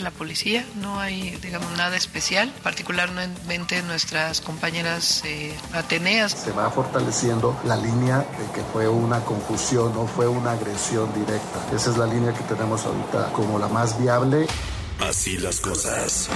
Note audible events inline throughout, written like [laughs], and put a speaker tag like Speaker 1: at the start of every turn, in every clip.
Speaker 1: la policía, no hay, digamos, nada especial, particularmente nuestras compañeras eh, ateneas.
Speaker 2: Se va fortaleciendo la línea de que fue una confusión, no fue una agresión directa. Esa es la línea que tenemos ahorita como la más viable.
Speaker 3: Así las cosas.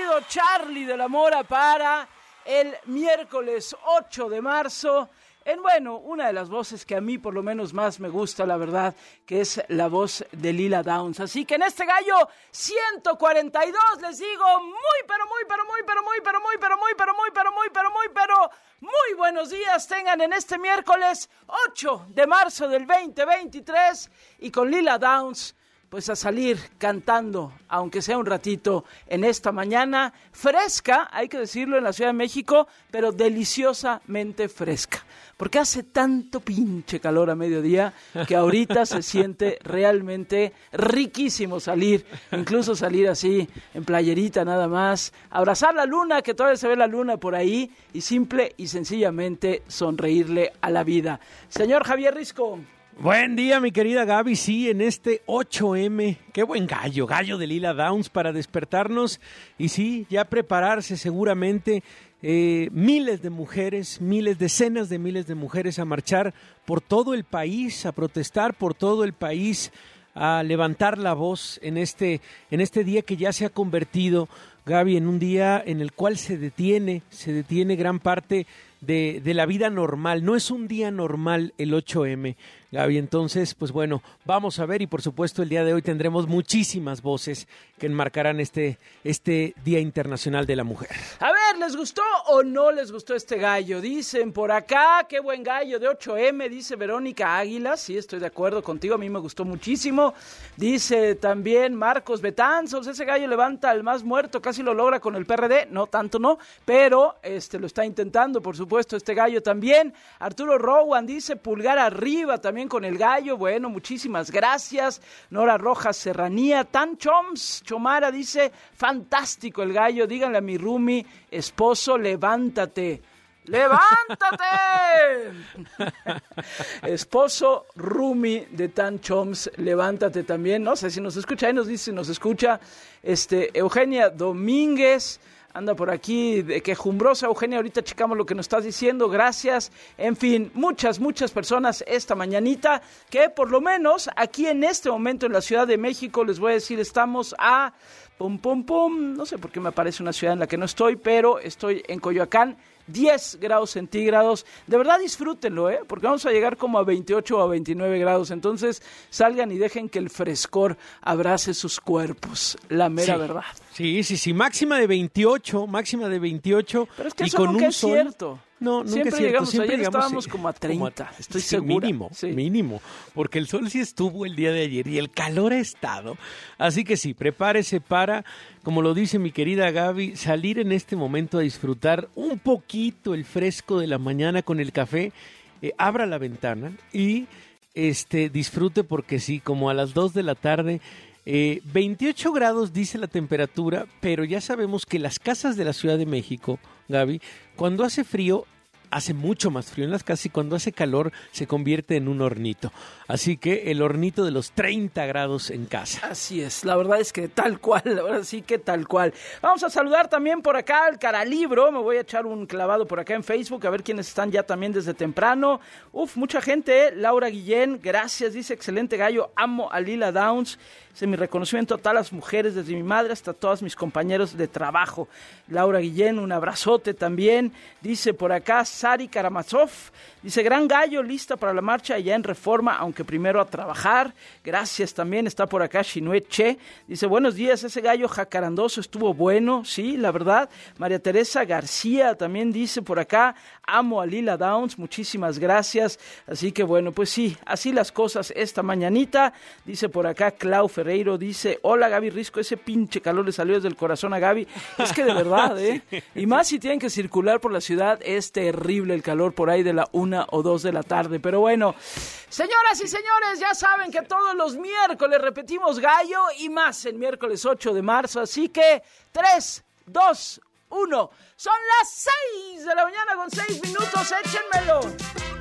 Speaker 4: Querido Charlie de la Mora para el miércoles 8 de marzo. En bueno, una de las voces que a mí por lo menos más me gusta, la verdad, que es la voz de Lila Downs. Así que en este gallo 142 les digo muy, pero muy, pero muy, pero muy, pero muy, pero muy, pero muy, pero muy, pero muy, pero muy buenos días tengan en este miércoles 8 de marzo del 2023 y con Lila Downs pues a salir cantando, aunque sea un ratito en esta mañana, fresca, hay que decirlo en la Ciudad de México, pero deliciosamente fresca. Porque hace tanto pinche calor a mediodía que ahorita se [laughs] siente realmente riquísimo salir, incluso salir así en playerita nada más, abrazar la luna, que todavía se ve la luna por ahí, y simple y sencillamente sonreírle a la vida. Señor Javier Risco.
Speaker 5: Buen día, mi querida Gaby. Sí, en este 8M, qué buen gallo, gallo de Lila Downs para despertarnos y sí, ya prepararse seguramente eh, miles de mujeres, miles, decenas de miles de mujeres a marchar por todo el país, a protestar por todo el país, a levantar la voz en este, en este día que ya se ha convertido, Gaby, en un día en el cual se detiene, se detiene gran parte de, de la vida normal. No es un día normal el 8M. Gaby. Entonces, pues bueno, vamos a ver y por supuesto el día de hoy tendremos muchísimas voces que enmarcarán este, este Día Internacional de la Mujer.
Speaker 4: A ver, ¿les gustó o no les gustó este gallo? Dicen por acá, qué buen gallo de 8M, dice Verónica Águila, sí, estoy de acuerdo contigo, a mí me gustó muchísimo. Dice también Marcos Betanzos, ese gallo levanta al más muerto, casi lo logra con el PRD, no tanto no, pero este lo está intentando, por supuesto, este gallo también. Arturo Rowan dice pulgar arriba también con el gallo. Bueno, muchísimas gracias. Nora Rojas Serranía. Tan Choms, Chomara dice, fantástico el gallo. Díganle a mi Rumi, esposo, levántate. ¡Levántate! [laughs] Esposo Rumi de Tan Choms, levántate también. No sé si nos escucha, ahí nos dice si nos escucha. Este, Eugenia Domínguez anda por aquí de quejumbrosa. Eugenia, ahorita checamos lo que nos estás diciendo, gracias. En fin, muchas, muchas personas esta mañanita que por lo menos aquí en este momento en la Ciudad de México, les voy a decir, estamos a pum, pum, pum, no sé por qué me aparece una ciudad en la que no estoy, pero estoy en Coyoacán 10 grados centígrados. De verdad disfrútenlo, ¿eh? porque vamos a llegar como a 28 o a 29 grados. Entonces salgan y dejen que el frescor abrace sus cuerpos. La mera verdad.
Speaker 5: Sí, sí, sí. Máxima de 28, máxima de 28.
Speaker 4: Pero es que eso nunca es cierto.
Speaker 5: No,
Speaker 4: nunca
Speaker 5: es cierto.
Speaker 4: llegamos, siempre ayer estábamos como a 30, estoy seguro.
Speaker 5: Mínimo, mínimo, porque el sol sí estuvo el día de ayer y el calor ha estado. Así que sí, prepárese para, como lo dice mi querida Gaby, salir en este momento a disfrutar un poquito el fresco de la mañana con el café. Eh, abra la ventana y este, disfrute porque sí, como a las 2 de la tarde. Eh, 28 grados dice la temperatura, pero ya sabemos que las casas de la Ciudad de México, Gaby, cuando hace frío hace mucho más frío en las casas y cuando hace calor se convierte en un hornito. Así que el hornito de los 30 grados en casa.
Speaker 4: Así es, la verdad es que tal cual, ahora sí que tal cual. Vamos a saludar también por acá al Caralibro, me voy a echar un clavado por acá en Facebook a ver quiénes están ya también desde temprano. Uf, mucha gente, ¿eh? Laura Guillén, gracias, dice excelente gallo, amo a Lila Downs. Dice mi reconocimiento a todas las mujeres, desde mi madre hasta todos mis compañeros de trabajo. Laura Guillén, un abrazote también. Dice por acá Sari Karamazov. Dice, gran gallo, lista para la marcha allá en Reforma, aunque primero a trabajar. Gracias también, está por acá Shinue Che. Dice, buenos días, ese gallo jacarandoso estuvo bueno, sí, la verdad. María Teresa García también dice por acá, amo a Lila Downs, muchísimas gracias. Así que bueno, pues sí, así las cosas esta mañanita. Dice por acá Clau Ferreiro, dice, hola Gaby Risco, ese pinche calor le salió desde el corazón a Gaby. Es que de verdad, [laughs] ¿eh? Y más si tienen que circular por la ciudad, es terrible el calor por ahí de la una o dos de la tarde. Pero bueno, señoras y señores, ya saben que todos los miércoles repetimos gallo y más el miércoles 8 de marzo. Así que 3, 2, 1. Son las 6 de la mañana con 6 minutos. Échenmelo.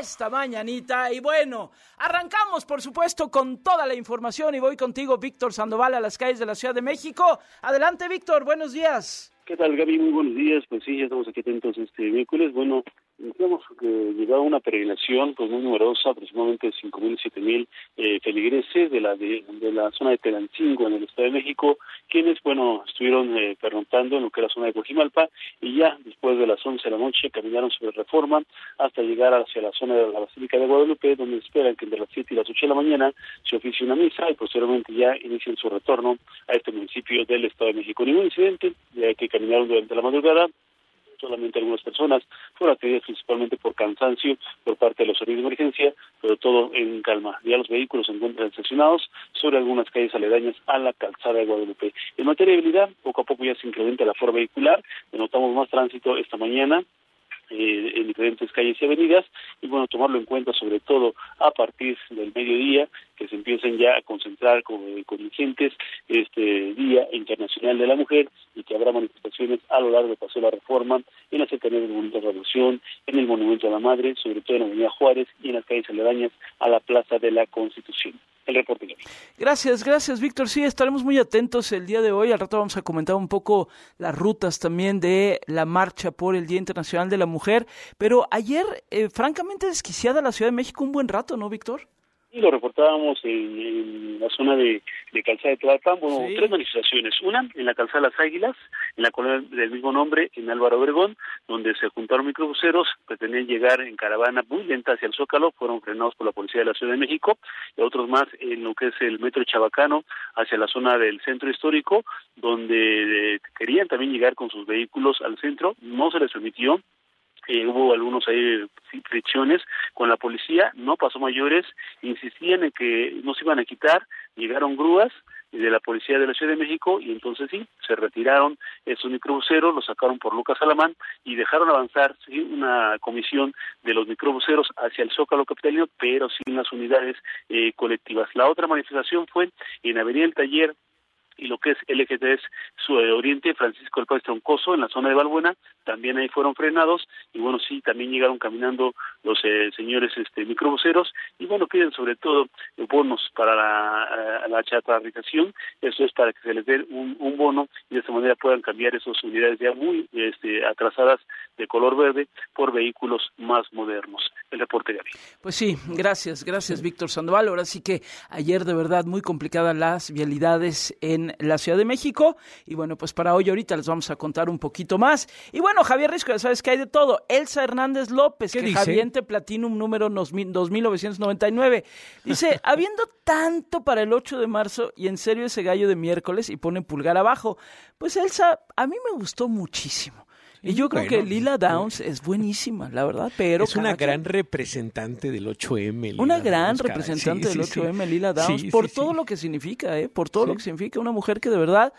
Speaker 4: Esta mañanita. Y bueno, arrancamos, por supuesto, con toda la información y voy contigo, Víctor Sandoval, a las calles de la Ciudad de México. Adelante, Víctor, buenos días.
Speaker 6: ¿Qué tal, Gaby? Muy buenos días. Pues sí, ya estamos aquí atentos este miércoles. Bueno, tenemos que llegaba una peregrinación pues muy numerosa, aproximadamente 5.000, 7.000 eh, feligreses de la de, de la zona de Telancingo en el Estado de México, quienes, bueno, estuvieron eh, en lo que era la zona de Cojimalpa y ya después de las 11 de la noche caminaron sobre Reforma hasta llegar hacia la zona de la Basílica de Guadalupe, donde esperan que entre las 7 y las 8 de la mañana se oficie una misa y posteriormente ya inicien su retorno a este municipio del Estado de México. Ningún incidente, ya que caminaron durante la madrugada, solamente algunas personas fueron atendidas principalmente por cansancio por parte de los servicios de emergencia, pero todo en calma. Ya los vehículos se encuentran estacionados sobre algunas calles aledañas a la calzada de Guadalupe. En materia de habilidad, poco a poco ya se incrementa la forma vehicular, notamos más tránsito esta mañana, eh, en diferentes calles y avenidas y bueno tomarlo en cuenta sobre todo a partir del mediodía que se empiecen ya a concentrar con eh, contingentes este día internacional de la mujer y que habrá manifestaciones a lo largo de Paseo de la Reforma en la cercanía del Monumento a la Revolución en el Monumento a la Madre sobre todo en la Avenida Juárez y en las calles aledañas a la Plaza de la Constitución
Speaker 4: Gracias, gracias, Víctor. Sí, estaremos muy atentos el día de hoy. Al rato vamos a comentar un poco las rutas también de la marcha por el Día Internacional de la Mujer. Pero ayer, eh, francamente, desquiciada la Ciudad de México un buen rato, ¿no, Víctor?
Speaker 6: Y lo reportábamos en, en la zona de, de Calzada de Tlalpan, bueno,
Speaker 4: Sí.
Speaker 6: tres manifestaciones. Una en la Calzada de las Águilas, en la colonia del mismo nombre, en Álvaro Obregón, donde se juntaron microbuseros, pretendían llegar en caravana muy lenta hacia el Zócalo, fueron frenados por la Policía de la Ciudad de México, y otros más en lo que es el Metro Chabacano, hacia la zona del Centro Histórico, donde eh, querían también llegar con sus vehículos al centro, no se les permitió, eh, hubo algunos ahí fricciones con la policía, no pasó mayores, insistían en que no se iban a quitar, llegaron grúas de la Policía de la Ciudad de México y entonces sí, se retiraron esos microbuseros, los sacaron por Lucas Alamán y dejaron avanzar ¿sí? una comisión de los microbuseros hacia el Zócalo Capitalino, pero sin las unidades eh, colectivas. La otra manifestación fue en Avenida del Taller y lo que es el eje 3 Oriente, Francisco del Paz Troncoso, en la zona de Balbuena, también ahí fueron frenados, y bueno, sí, también llegaron caminando los eh, señores este, microbuseros, y bueno, piden sobre todo eh, bonos para la, la chatarrización, eso es para que se les dé un, un bono, y de esta manera puedan cambiar esas unidades ya muy este, atrasadas de color verde por vehículos más modernos. El reporte Gaby.
Speaker 4: Pues sí, gracias, gracias Víctor Sandoval. Ahora sí que ayer de verdad muy complicadas las vialidades en la Ciudad de México y bueno, pues para hoy ahorita les vamos a contar un poquito más. Y bueno, Javier Risco, ya sabes que hay de todo. Elsa Hernández López,
Speaker 5: ¿Qué
Speaker 4: que
Speaker 5: dice?
Speaker 4: Javiente Platinum número 2999. Dice, [laughs] habiendo tanto para el 8 de marzo y en serio ese gallo de miércoles y pone pulgar abajo. Pues Elsa, a mí me gustó muchísimo. Y yo creo
Speaker 5: bueno,
Speaker 4: que Lila Downs es buenísima, la verdad, pero
Speaker 5: es una
Speaker 4: cada quien-
Speaker 5: gran representante del 8M. Lila
Speaker 4: una gran
Speaker 5: Downs,
Speaker 4: representante
Speaker 5: Sí,
Speaker 4: del
Speaker 5: sí, sí.
Speaker 4: 8M, Lila Downs,
Speaker 5: Sí,
Speaker 4: por todo lo que significa, ¿eh? por todo lo que significa. Una mujer que de verdad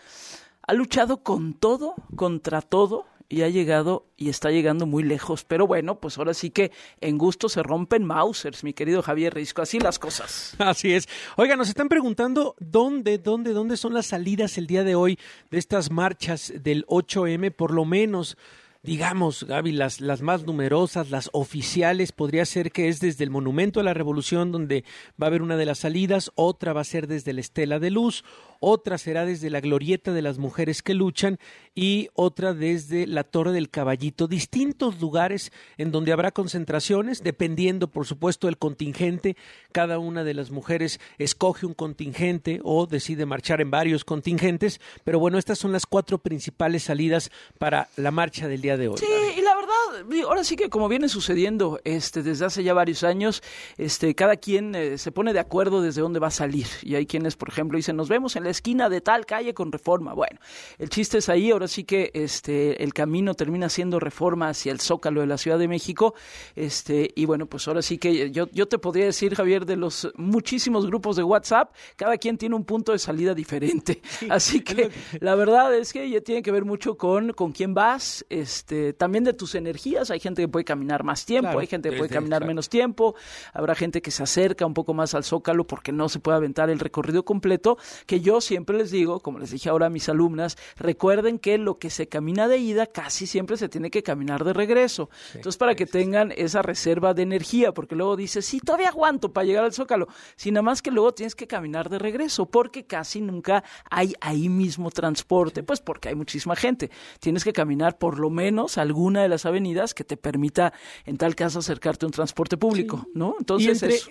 Speaker 4: ha luchado con todo, contra todo, y ha llegado y está llegando muy lejos. Pero bueno, pues ahora sí que en gusto se rompen Mausers, mi querido Javier Risco. Así las cosas. [laughs]
Speaker 5: Así es. Oiga, nos están preguntando dónde, dónde, dónde son las salidas el día de hoy de estas marchas del 8M, por lo menos. Digamos, Gaby, las, las más numerosas, las oficiales, podría ser que es desde el Monumento a la Revolución, donde va a haber una de las salidas, otra va a ser desde la Estela de Luz, otra será desde la Glorieta de las Mujeres que Luchan y otra desde la Torre del Caballito. Distintos lugares en donde habrá concentraciones, dependiendo, por supuesto, del contingente. Cada una de las mujeres escoge un contingente o decide marchar en varios contingentes. Pero bueno, estas son las cuatro principales salidas para la marcha del día de hoy.
Speaker 4: Sí, y la verdad, ahora sí que como viene sucediendo este, desde hace ya varios años, este, cada quien eh, se pone de acuerdo desde dónde va a salir. Y hay quienes, por ejemplo, dicen, nos vemos en la esquina de tal calle con reforma. Bueno, el chiste es ahí, ahora sí que este, el camino termina siendo reforma hacia el Zócalo de la Ciudad de México. Este, y bueno, pues ahora sí que yo, yo te podría decir, Javier, de los muchísimos grupos de WhatsApp, cada quien tiene un punto de salida diferente. [laughs] Así que la verdad es que ya tiene que ver mucho con, con quién vas, este, también de tus energías. Hay gente que puede caminar más tiempo,
Speaker 5: Claro,
Speaker 4: hay gente que puede caminar menos tiempo, habrá gente que se acerca un poco más al Zócalo porque no se puede aventar el recorrido completo, que yo siempre les digo, como les dije ahora a mis alumnas, recuerden que lo que se camina de ida casi siempre se tiene que caminar de regreso. Entonces, para que tengan esa reserva de energía, porque luego dices, sí, todavía aguanto para llegar al Zócalo, si nada más que luego tienes que caminar de regreso, porque casi nunca hay ahí mismo transporte, pues porque hay muchísima gente. Tienes que caminar por lo menos alguna de las avenidas que te permita, en tal caso, acercarte a un transporte público, ¿no?
Speaker 5: Y
Speaker 4: Entonces,
Speaker 5: entre,
Speaker 4: eso.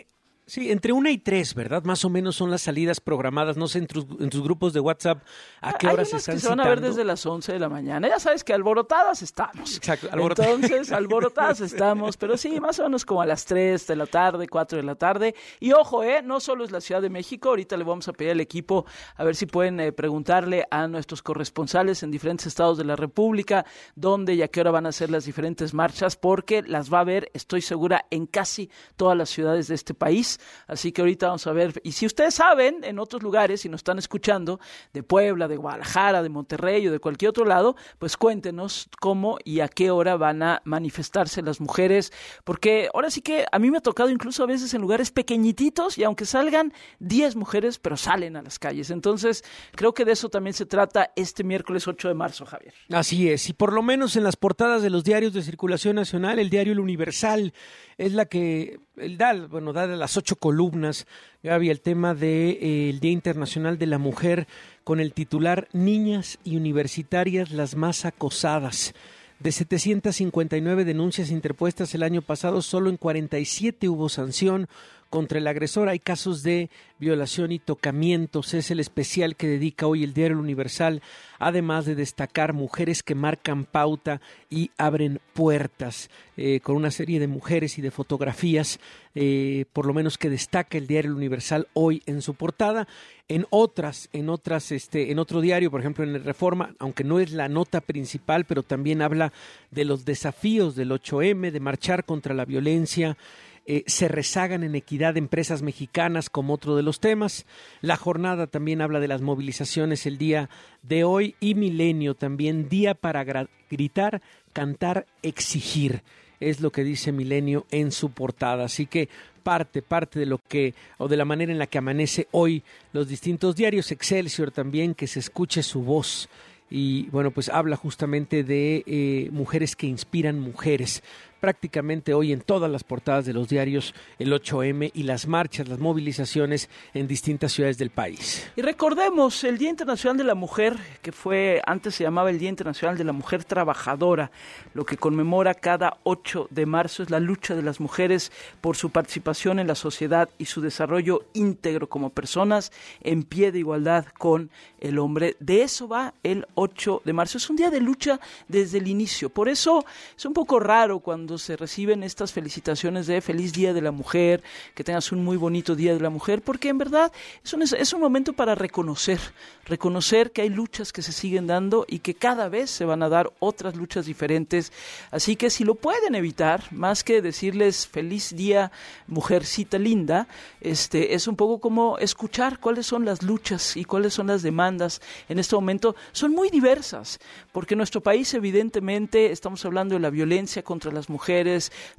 Speaker 5: Sí, entre una y tres, ¿verdad? Más o menos son las salidas programadas. No sé en tus, en tus grupos de WhatsApp a qué horas se están
Speaker 4: que se van a ver desde las 11 de la mañana. Ya sabes que alborotadas estamos.
Speaker 5: Exacto, alborotadas.
Speaker 4: Entonces, alborotadas [laughs] estamos, pero sí, más o menos como a las 3 de la tarde, 4 de la tarde. Y ojo, ¿eh? No solo es la Ciudad de México, ahorita le vamos a pedir al equipo a ver si pueden eh, preguntarle a nuestros corresponsales en diferentes estados de la República dónde y a qué hora van a ser las diferentes marchas, porque las va a ver, estoy segura, en casi todas las ciudades de este país. Así que ahorita vamos a ver. Y si ustedes saben, en otros lugares, si nos están escuchando, de Puebla, de Guadalajara, de Monterrey o de cualquier otro lado, pues cuéntenos cómo y a qué hora van a manifestarse las mujeres. Porque ahora sí que a mí me ha tocado incluso a veces en lugares pequeñititos y aunque salgan 10 mujeres, pero salen a las calles. Entonces, creo que de eso también se trata este miércoles 8 de marzo, Javier.
Speaker 5: Así es, y por lo menos en las portadas de los diarios de circulación nacional, el diario El Universal es la que el da, bueno, da de las ocho columnas, Gaby, el tema del de, eh, Día Internacional de la Mujer con el titular Niñas y universitarias las más acosadas. De 759 denuncias interpuestas el año pasado, solo en 47 hubo sanción contra el agresor. Hay casos de violación y tocamientos. Es el especial que dedica hoy el diario Universal, además de destacar mujeres que marcan pauta y abren puertas, eh, con una serie de mujeres y de fotografías, eh, por lo menos que destaca el diario Universal hoy en su portada. En otras, en otras, este, en otro diario, por ejemplo en el Reforma, aunque no es la nota principal, pero también habla de los desafíos del 8M, de marchar contra la violencia eh, se rezagan en equidad empresas mexicanas como otro de los temas. La jornada también habla de las movilizaciones el día de hoy y Milenio también, día para gritar, cantar, exigir. Es lo que dice Milenio en su portada. Así que parte, parte de lo que, o de la manera en la que amanece hoy los distintos diarios, Excelsior también, que se escuche su voz. Y bueno, pues habla justamente de eh, mujeres que inspiran mujeres. Prácticamente hoy en todas las portadas de los diarios el 8M y las marchas, las movilizaciones en distintas ciudades del país.
Speaker 4: Y recordemos el Día Internacional de la Mujer, que fue, antes se llamaba el Día Internacional de la Mujer Trabajadora, lo que conmemora cada 8 de marzo es la lucha de las mujeres por su participación en la sociedad y su desarrollo íntegro como personas en pie de igualdad con el hombre. De eso va el 8 de marzo. Es un día de lucha desde el inicio. Por eso es un poco raro cuando se reciben estas felicitaciones de feliz Día de la Mujer, que tengas un muy bonito Día de la Mujer, porque en verdad es un, es un momento para reconocer, reconocer que hay luchas que se siguen dando y que cada vez se van a dar otras luchas diferentes. Así que si lo pueden evitar, más que decirles feliz día, mujercita linda, este es un poco como escuchar cuáles son las luchas y cuáles son las demandas en este momento. Son muy diversas, porque en nuestro país evidentemente estamos hablando de la violencia contra las mujeres.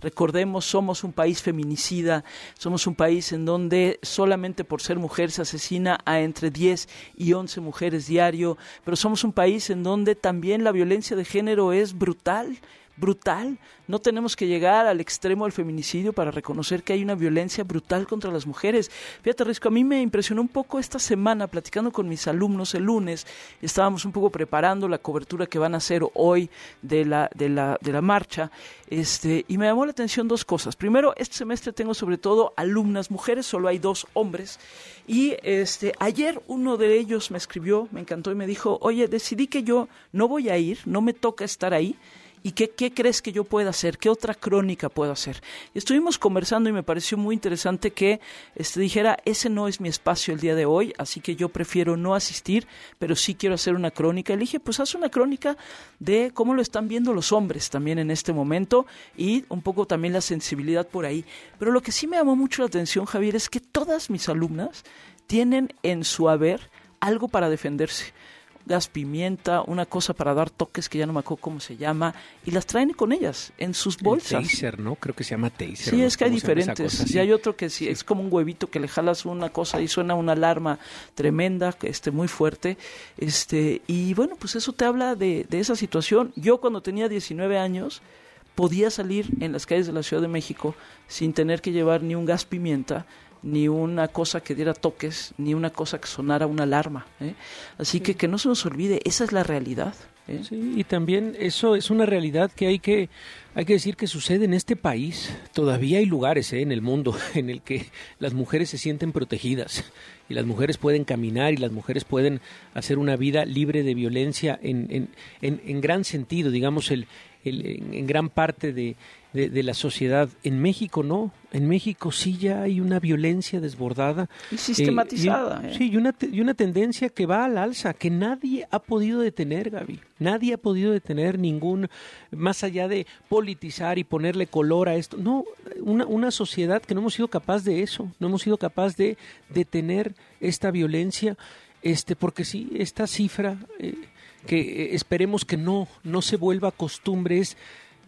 Speaker 4: Recordemos, somos un país feminicida, somos un país en donde solamente por ser mujer se asesina a entre 10 y 11 mujeres diario, pero somos un país en donde también la violencia de género es brutal brutal. No tenemos que llegar al extremo del feminicidio para reconocer que hay una violencia brutal contra las mujeres. Fíjate, Risco, a mí me impresionó un poco esta semana platicando con mis alumnos el lunes. Estábamos un poco preparando la cobertura que van a hacer hoy de la, de la, de la marcha. Este, y me llamó la atención dos cosas. Primero, este semestre tengo sobre todo alumnas mujeres, solo hay dos hombres. Y este, ayer uno de ellos me escribió, me encantó y me dijo, oye, decidí que yo no voy a ir, no me toca estar ahí. ¿Y qué, crees que yo pueda hacer? ¿Qué otra crónica puedo hacer? Estuvimos conversando y me pareció muy interesante que este, dijera, ese no es mi espacio el día de hoy, así que yo prefiero no asistir, pero sí quiero hacer una crónica. Le dije, pues haz una crónica de cómo lo están viendo los hombres también en este momento y un poco también la sensibilidad por ahí. Pero lo que sí me llamó mucho la atención, Javier, es que todas mis alumnas tienen en su haber algo para defenderse gas pimienta, una cosa para dar toques que ya no me acuerdo cómo se llama, y las traen con ellas en sus bolsas.
Speaker 5: El taser, ¿no? Creo que se llama taser.
Speaker 4: Sí,
Speaker 5: ¿no?
Speaker 4: es que hay
Speaker 5: ¿Cómo se llama esa
Speaker 4: diferentes.
Speaker 5: cosa?
Speaker 4: Y
Speaker 5: Sí.
Speaker 4: hay otro que sí, es como un huevito que le jalas una cosa y suena una alarma tremenda, este, muy fuerte. Este, y bueno, pues eso te habla de, de esa situación. Yo cuando tenía 19 años podía salir en las calles de la Ciudad de México sin tener que llevar ni un gas pimienta, ni una cosa que diera toques, ni una cosa que sonara una alarma. ¿eh? Así que que no se nos olvide, esa es la realidad. ¿eh?
Speaker 5: Sí, y también eso es una realidad que hay que hay que decir que sucede en este país. Todavía hay lugares ¿eh? en el mundo [laughs] en el que las mujeres se sienten protegidas y las mujeres pueden caminar y las mujeres pueden hacer una vida libre de violencia en, en, en, en gran sentido, digamos, el, el- en, en gran parte de, de, de la sociedad. En México no, en México sí ya hay una violencia desbordada.
Speaker 4: Y sistematizada,
Speaker 5: Eh, y-
Speaker 4: ¿eh?
Speaker 5: sí, y una, y una tendencia que va al alza, que nadie ha podido detener, Gaby. Nadie ha podido detener ningún, más allá de politizar y ponerle color a esto. No, una, una sociedad que no hemos sido capaz de eso, no hemos sido capaz de detener esta violencia, este, porque sí, esta cifra, eh, que esperemos que no, no se vuelva costumbre, es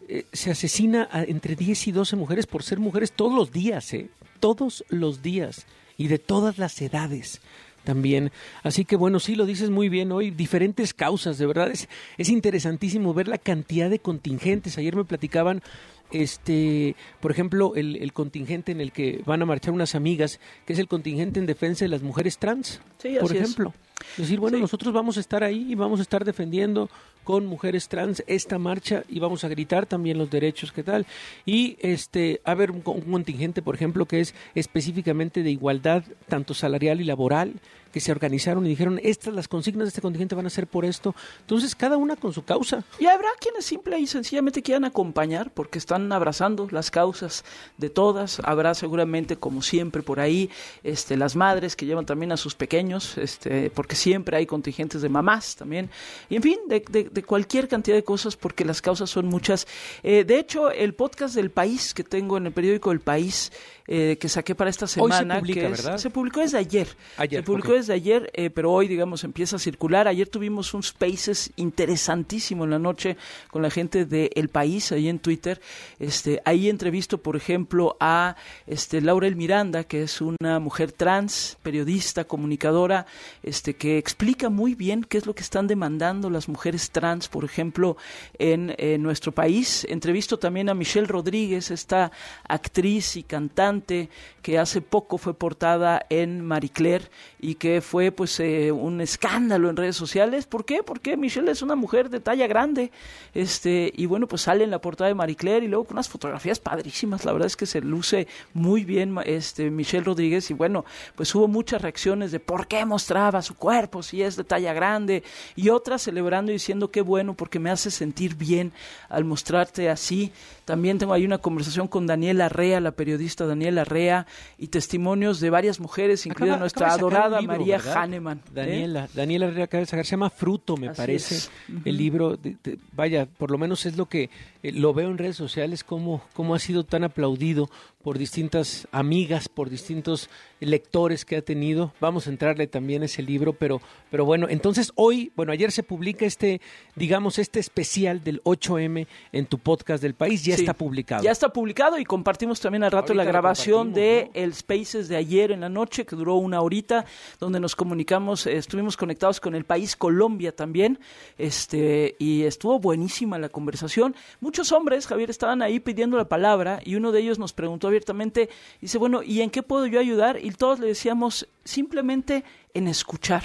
Speaker 5: eh, se asesina a entre 10 y 12 mujeres por ser mujeres todos los días, ¿eh? Todos los días y de todas las edades también. Así que bueno, sí lo dices muy bien hoy, diferentes causas, de verdad es, es interesantísimo ver la cantidad de contingentes. Ayer me platicaban este, por ejemplo, el, el contingente en el que van a marchar unas amigas, que es el contingente en defensa de las mujeres trans,
Speaker 4: Sí,
Speaker 5: por
Speaker 4: así es.
Speaker 5: ejemplo. Decir, bueno,
Speaker 4: Sí.
Speaker 5: nosotros vamos a estar ahí y vamos a estar defendiendo con mujeres trans esta marcha y vamos a gritar también los derechos, ¿qué tal? Y este, a ver, un, un contingente, por ejemplo, que es específicamente de igualdad, tanto salarial y laboral, que se organizaron y dijeron, estas las consignas de este contingente van a ser por esto. Entonces, cada una con su causa.
Speaker 4: Y habrá quienes simple y sencillamente quieran acompañar porque están abrazando las causas de todas. Habrá seguramente, como siempre, por ahí, este, las madres que llevan también a sus pequeños, este, porque siempre hay contingentes de mamás también. Y en fin, de, de- de cualquier cantidad de cosas porque las causas son muchas. Eh, de hecho, el podcast del País que tengo en el periódico El País, eh, que saqué para esta
Speaker 5: Hoy se
Speaker 4: semana,
Speaker 5: publica,
Speaker 4: que es-
Speaker 5: ¿verdad?
Speaker 4: se publicó desde ayer.
Speaker 5: Ayer,
Speaker 4: se publicó
Speaker 5: ok.
Speaker 4: desde ayer, eh, pero hoy, digamos, empieza a circular. Ayer tuvimos un Spaces interesantísimo en la noche con la gente de El País, ahí en Twitter. Este, ahí entrevisto, por ejemplo, a este, Laurel Miranda, que es una mujer trans, periodista, comunicadora, este, que explica muy bien qué es lo que están demandando las mujeres trans, por ejemplo, en, eh, nuestro país. Entrevisto también a Michelle Rodríguez, esta actriz y cantante que hace poco fue portada en Marie Claire y que fue pues eh, un escándalo en redes sociales. ¿Por qué? Porque Michelle es una mujer de talla grande. Este, y bueno, pues sale en la portada de Marie Claire y luego con unas fotografías padrísimas. La verdad es que se luce muy bien este Michelle Rodríguez y bueno, pues hubo muchas reacciones de por qué mostraba su cuerpo si es de talla grande y otras celebrando y diciendo qué bueno porque me hace sentir bien al mostrarte así. También tengo ahí una conversación con Daniela Rea, la periodista Daniela Rea, y testimonios de varias mujeres, incluida
Speaker 5: Acaba-
Speaker 4: nuestra
Speaker 5: acaba
Speaker 4: adorada
Speaker 5: libro,
Speaker 4: María
Speaker 5: ¿verdad?
Speaker 4: Hahnemann. ¿eh?
Speaker 5: Daniela, Daniela Herrera de sacar, se llama Fruto, me
Speaker 4: Así
Speaker 5: parece.
Speaker 4: es.
Speaker 5: El libro, de- de- vaya, por lo menos es lo que eh, lo veo en redes sociales, cómo, cómo ha sido tan aplaudido por distintas amigas, por distintos lectores que ha tenido. Vamos a entrarle también a ese libro, pero, pero bueno, entonces hoy, bueno, ayer se publica este, digamos, este especial del 8M en tu podcast del país, ya
Speaker 4: Sí,
Speaker 5: está publicado.
Speaker 4: Ya está publicado y compartimos también al rato
Speaker 5: Ahorita
Speaker 4: la grabación de el Spaces de ayer en la noche, que duró una horita, donde nos comunicamos, eh, estuvimos conectados con el país Colombia también, este, y estuvo buenísima la conversación. Muchos hombres, Javier, estaban ahí pidiendo la palabra y uno de ellos nos preguntó abiertamente, dice, bueno, ¿y en qué puedo yo ayudar? Y todos le decíamos, simplemente en escuchar,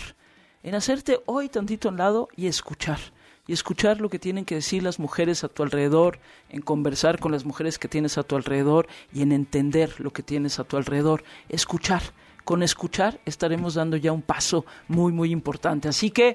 Speaker 4: en hacerte hoy tantito a un lado y escuchar y escuchar lo que tienen que decir las mujeres a tu alrededor, en conversar con las mujeres que tienes a tu alrededor y en entender lo que tienes a tu alrededor. Escuchar. Con escuchar estaremos dando ya un paso muy, muy importante. Así que,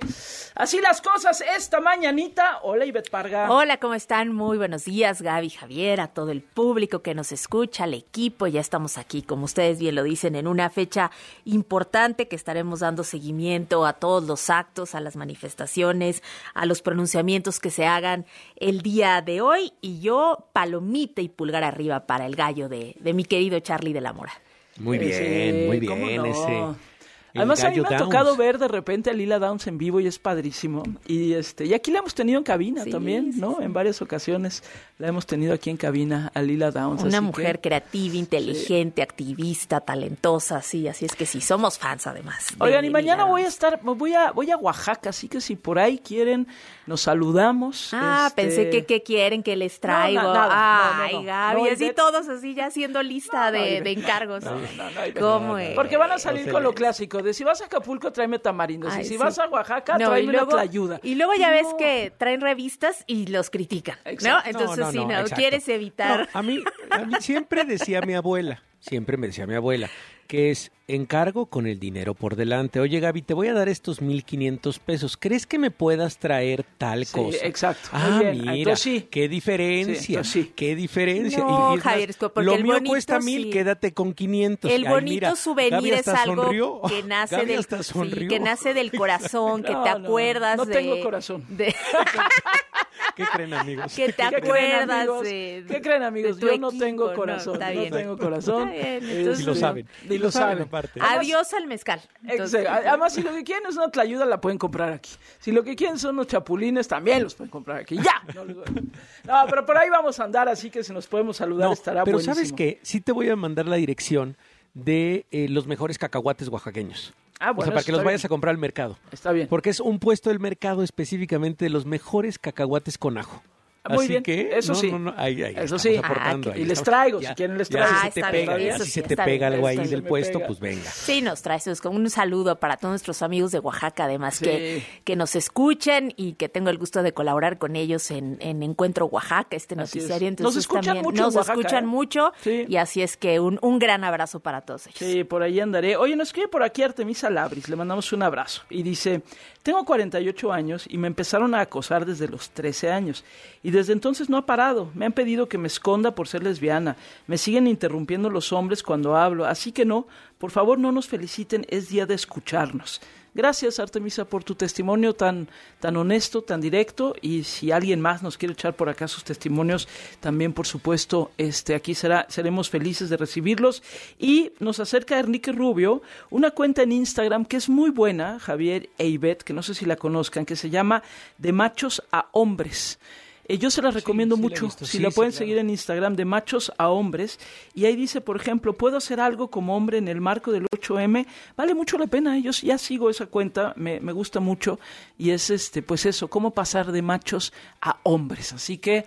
Speaker 4: así las cosas esta mañanita. Hola, Ivette Parga.
Speaker 7: Hola, ¿cómo están? Muy buenos días, Gaby, Javier, a todo el público que nos escucha, al equipo. Ya estamos aquí, como ustedes bien lo dicen, en una fecha importante que estaremos dando seguimiento a todos los actos, a las manifestaciones, a los pronunciamientos que se hagan el día de hoy. Y yo, palomita y pulgar arriba para el gallo de, de mi querido Charlie de la Mora.
Speaker 5: Muy bien,
Speaker 4: Sí,
Speaker 5: muy
Speaker 4: ¿cómo
Speaker 5: bien
Speaker 4: no?
Speaker 5: ese.
Speaker 4: Además, a mí me ha tocado ver de repente a Lila Downs en vivo y es padrísimo. Y este y aquí la hemos tenido en cabina
Speaker 7: Sí,
Speaker 4: también,
Speaker 7: sí,
Speaker 4: ¿no?
Speaker 7: sí.
Speaker 4: En varias ocasiones la hemos tenido aquí en cabina a Lila Downs.
Speaker 7: Una
Speaker 4: así
Speaker 7: mujer
Speaker 4: que-
Speaker 7: creativa, inteligente, activista, talentosa, sí, así es que sí, somos fans además. de
Speaker 4: Oigan, y mañana voy a estar, voy a, voy a Oaxaca, así que si por ahí quieren, nos saludamos.
Speaker 7: Ah,
Speaker 4: este,
Speaker 7: pensé que qué quieren que les
Speaker 4: No, na-
Speaker 7: traigo.
Speaker 4: nada, no, no,
Speaker 7: Ay,
Speaker 4: no.
Speaker 7: Gaby,
Speaker 4: No,
Speaker 7: así
Speaker 4: Ivette.
Speaker 7: todos así ya haciendo lista
Speaker 4: No, no,
Speaker 7: de, de encargos.
Speaker 4: No, no, Ivette.
Speaker 7: ¿Cómo es?
Speaker 4: Porque van a salir con lo clásico, de si vas a Acapulco, tráeme tamarindos, y si
Speaker 7: sí.
Speaker 4: vas a Oaxaca,
Speaker 7: No,
Speaker 4: tráeme
Speaker 7: luego,
Speaker 4: una tlayuda.
Speaker 7: y luego ya
Speaker 4: No.
Speaker 7: ves que traen revistas y los critican,
Speaker 4: Exacto.
Speaker 7: ¿no? Entonces,
Speaker 5: No, no,
Speaker 7: si
Speaker 5: no,
Speaker 7: no,
Speaker 5: exacto.
Speaker 7: quieres evitar...
Speaker 5: No, a, mí, a mí siempre decía mi abuela, siempre me decía mi abuela, que es encargo con el dinero por delante. Oye, Gaby, te voy a dar estos 1.500 pesos. ¿Crees que me puedas traer tal
Speaker 4: Sí,
Speaker 5: cosa?
Speaker 4: exacto. Muy
Speaker 5: Ah,
Speaker 4: bien.
Speaker 5: mira,
Speaker 4: Entonces sí.
Speaker 5: qué
Speaker 4: Sí,
Speaker 5: diferencia,
Speaker 4: entonces sí.
Speaker 5: qué diferencia.
Speaker 7: No, Javier, es que porque
Speaker 5: lo
Speaker 7: el
Speaker 5: mío
Speaker 7: bonito
Speaker 5: cuesta mil,
Speaker 7: sí.
Speaker 5: quédate con 500.
Speaker 7: El
Speaker 5: Ay,
Speaker 7: bonito
Speaker 5: mira,
Speaker 7: souvenir
Speaker 5: Gaby
Speaker 7: es algo
Speaker 5: sonrió.
Speaker 7: que [laughs] nace
Speaker 5: Gaby
Speaker 7: del que nace del [laughs] corazón, que te
Speaker 4: no,
Speaker 7: acuerdas
Speaker 4: no
Speaker 7: de
Speaker 4: tengo corazón.
Speaker 7: de- [laughs] [laughs]
Speaker 5: ¿Qué creen, amigos?
Speaker 7: que te [laughs]
Speaker 4: ¿Qué creen,
Speaker 7: acuerdas de
Speaker 4: ¿Qué creen, amigos? Yo no tengo corazón. No tengo corazón. [laughs] Este,
Speaker 7: entonces-
Speaker 5: Y lo saben.
Speaker 4: Y lo saben.
Speaker 5: aparte.
Speaker 7: Adiós al mezcal. Entonces.
Speaker 4: Además, si lo que quieren es una tlayuda, la pueden comprar aquí. Si lo que quieren son unos chapulines, también los pueden comprar aquí. ¡Ya! No, pero por ahí vamos a andar, así que si nos podemos saludar
Speaker 5: No,
Speaker 4: estará
Speaker 5: pero
Speaker 4: buenísimo.
Speaker 5: ¿sabes qué? Sí te voy a mandar la dirección de eh, los mejores cacahuates oaxaqueños.
Speaker 4: Ah,
Speaker 5: o
Speaker 4: bueno,
Speaker 5: sea, para que los vayas
Speaker 4: bien.
Speaker 5: a comprar al mercado.
Speaker 4: Está bien.
Speaker 5: Porque es un puesto del mercado específicamente de los mejores cacahuates con ajo.
Speaker 4: Muy
Speaker 5: Así
Speaker 4: bien,
Speaker 5: que,
Speaker 4: eso
Speaker 5: no,
Speaker 4: sí.
Speaker 5: no, no, ahí, ahí
Speaker 4: Eso sí.
Speaker 5: aportando,
Speaker 7: Ah,
Speaker 5: ahí
Speaker 4: y les traigo, si quieren les
Speaker 5: ya
Speaker 4: traigo.
Speaker 5: si
Speaker 7: Ah,
Speaker 5: se te pega,
Speaker 7: bien,
Speaker 5: ya
Speaker 7: eso
Speaker 5: si
Speaker 7: sí,
Speaker 5: se te
Speaker 7: está
Speaker 5: pega
Speaker 7: bien,
Speaker 5: algo ahí del puesto,
Speaker 4: pega.
Speaker 5: pues venga.
Speaker 7: Sí, nos traes es como un saludo para todos nuestros amigos de Oaxaca, además
Speaker 4: Sí.
Speaker 7: que, que nos escuchen y que tengo el gusto de colaborar con ellos en, en Encuentro Oaxaca, este
Speaker 4: Así es.
Speaker 7: noticiario.
Speaker 4: Nos
Speaker 7: Entonces
Speaker 4: escuchan
Speaker 7: también
Speaker 4: mucho
Speaker 7: nos
Speaker 4: Oaxaca,
Speaker 7: escuchan
Speaker 4: ¿eh?
Speaker 7: mucho
Speaker 4: Sí.
Speaker 7: y así es que un, un gran abrazo para todos ellos.
Speaker 4: Sí, por ahí andaré. Oye, nos escribe por aquí Artemisa Labris, le mandamos un abrazo. Y dice, tengo 48 años y me empezaron a acosar desde los 13 años. Y desde entonces no ha parado. Me han pedido que me esconda por ser lesbiana. Me siguen interrumpiendo los hombres cuando hablo. Así que no, por favor no nos feliciten, es día de escucharnos. Gracias, Artemisa, por tu testimonio tan, tan honesto, tan directo. Y si alguien más nos quiere echar por acá sus testimonios, también, por supuesto, este, aquí será, seremos felices de recibirlos. Y nos acerca Enrique Rubio, una cuenta en Instagram que es muy buena, Javier Eibet, que no sé si la conozcan, que se llama De Machos a Hombres. Eh, yo se las recomiendo
Speaker 5: sí
Speaker 4: mucho. si
Speaker 5: Sí,
Speaker 4: la pueden
Speaker 5: claro.
Speaker 4: seguir en Instagram, de machos a hombres. Y ahí dice, por ejemplo, puedo hacer algo como hombre en el marco del 8M. Vale mucho la pena. ¿eh? Yo ya sigo esa cuenta, me, me gusta mucho. Y es este, pues eso, cómo pasar de machos a hombres. Así que,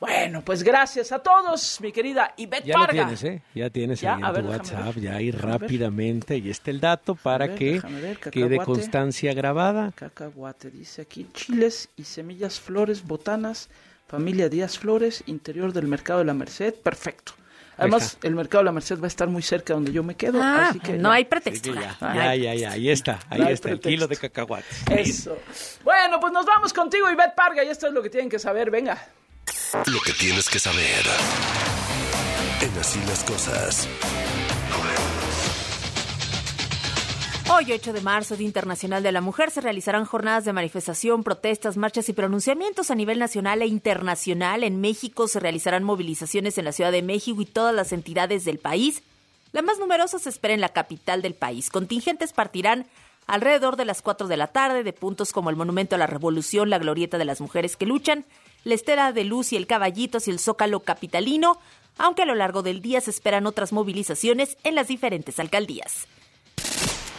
Speaker 4: bueno, pues gracias a todos, mi querida Ivette
Speaker 5: Ya lo
Speaker 4: Parga.
Speaker 5: tienes, ¿eh? Ya tienes
Speaker 4: Ya,
Speaker 5: ahí en
Speaker 4: ver,
Speaker 5: tu WhatsApp,
Speaker 4: ver.
Speaker 5: ya ahí
Speaker 4: Déjame ver.
Speaker 5: rápidamente. Y está el dato para
Speaker 4: ver,
Speaker 5: que quede constancia grabada.
Speaker 4: Cacahuate, dice aquí, chiles y semillas, flores, botanas, familia Díaz Flores, interior del mercado de la Merced, perfecto. Además, el mercado de la Merced va a estar muy cerca donde yo me quedo,
Speaker 7: Ah,
Speaker 4: así que
Speaker 7: no
Speaker 4: ya.
Speaker 7: hay pretexto.
Speaker 5: ya, ya, ya, ya, ahí está, ahí
Speaker 4: No
Speaker 5: está el kilo de cacahuates.
Speaker 4: Eso. Bueno, pues nos vamos contigo, Ivette Parga, y esto es lo que tienen que saber, venga.
Speaker 3: Lo que tienes que saber. En así las cosas.
Speaker 7: Hoy, 8 de marzo, Día Internacional de la Mujer, se realizarán jornadas de manifestación, protestas, marchas y pronunciamientos a nivel nacional e internacional. En México se realizarán movilizaciones en la Ciudad de México y todas las entidades del país. La más numerosa se espera en la capital del país. Contingentes partirán alrededor de las 4 de la tarde de puntos como el Monumento a la Revolución, la Glorieta de las Mujeres que luchan, la Estela de Luz y el Caballito hacia el Zócalo capitalino, aunque a lo largo del día se esperan otras movilizaciones en las diferentes alcaldías.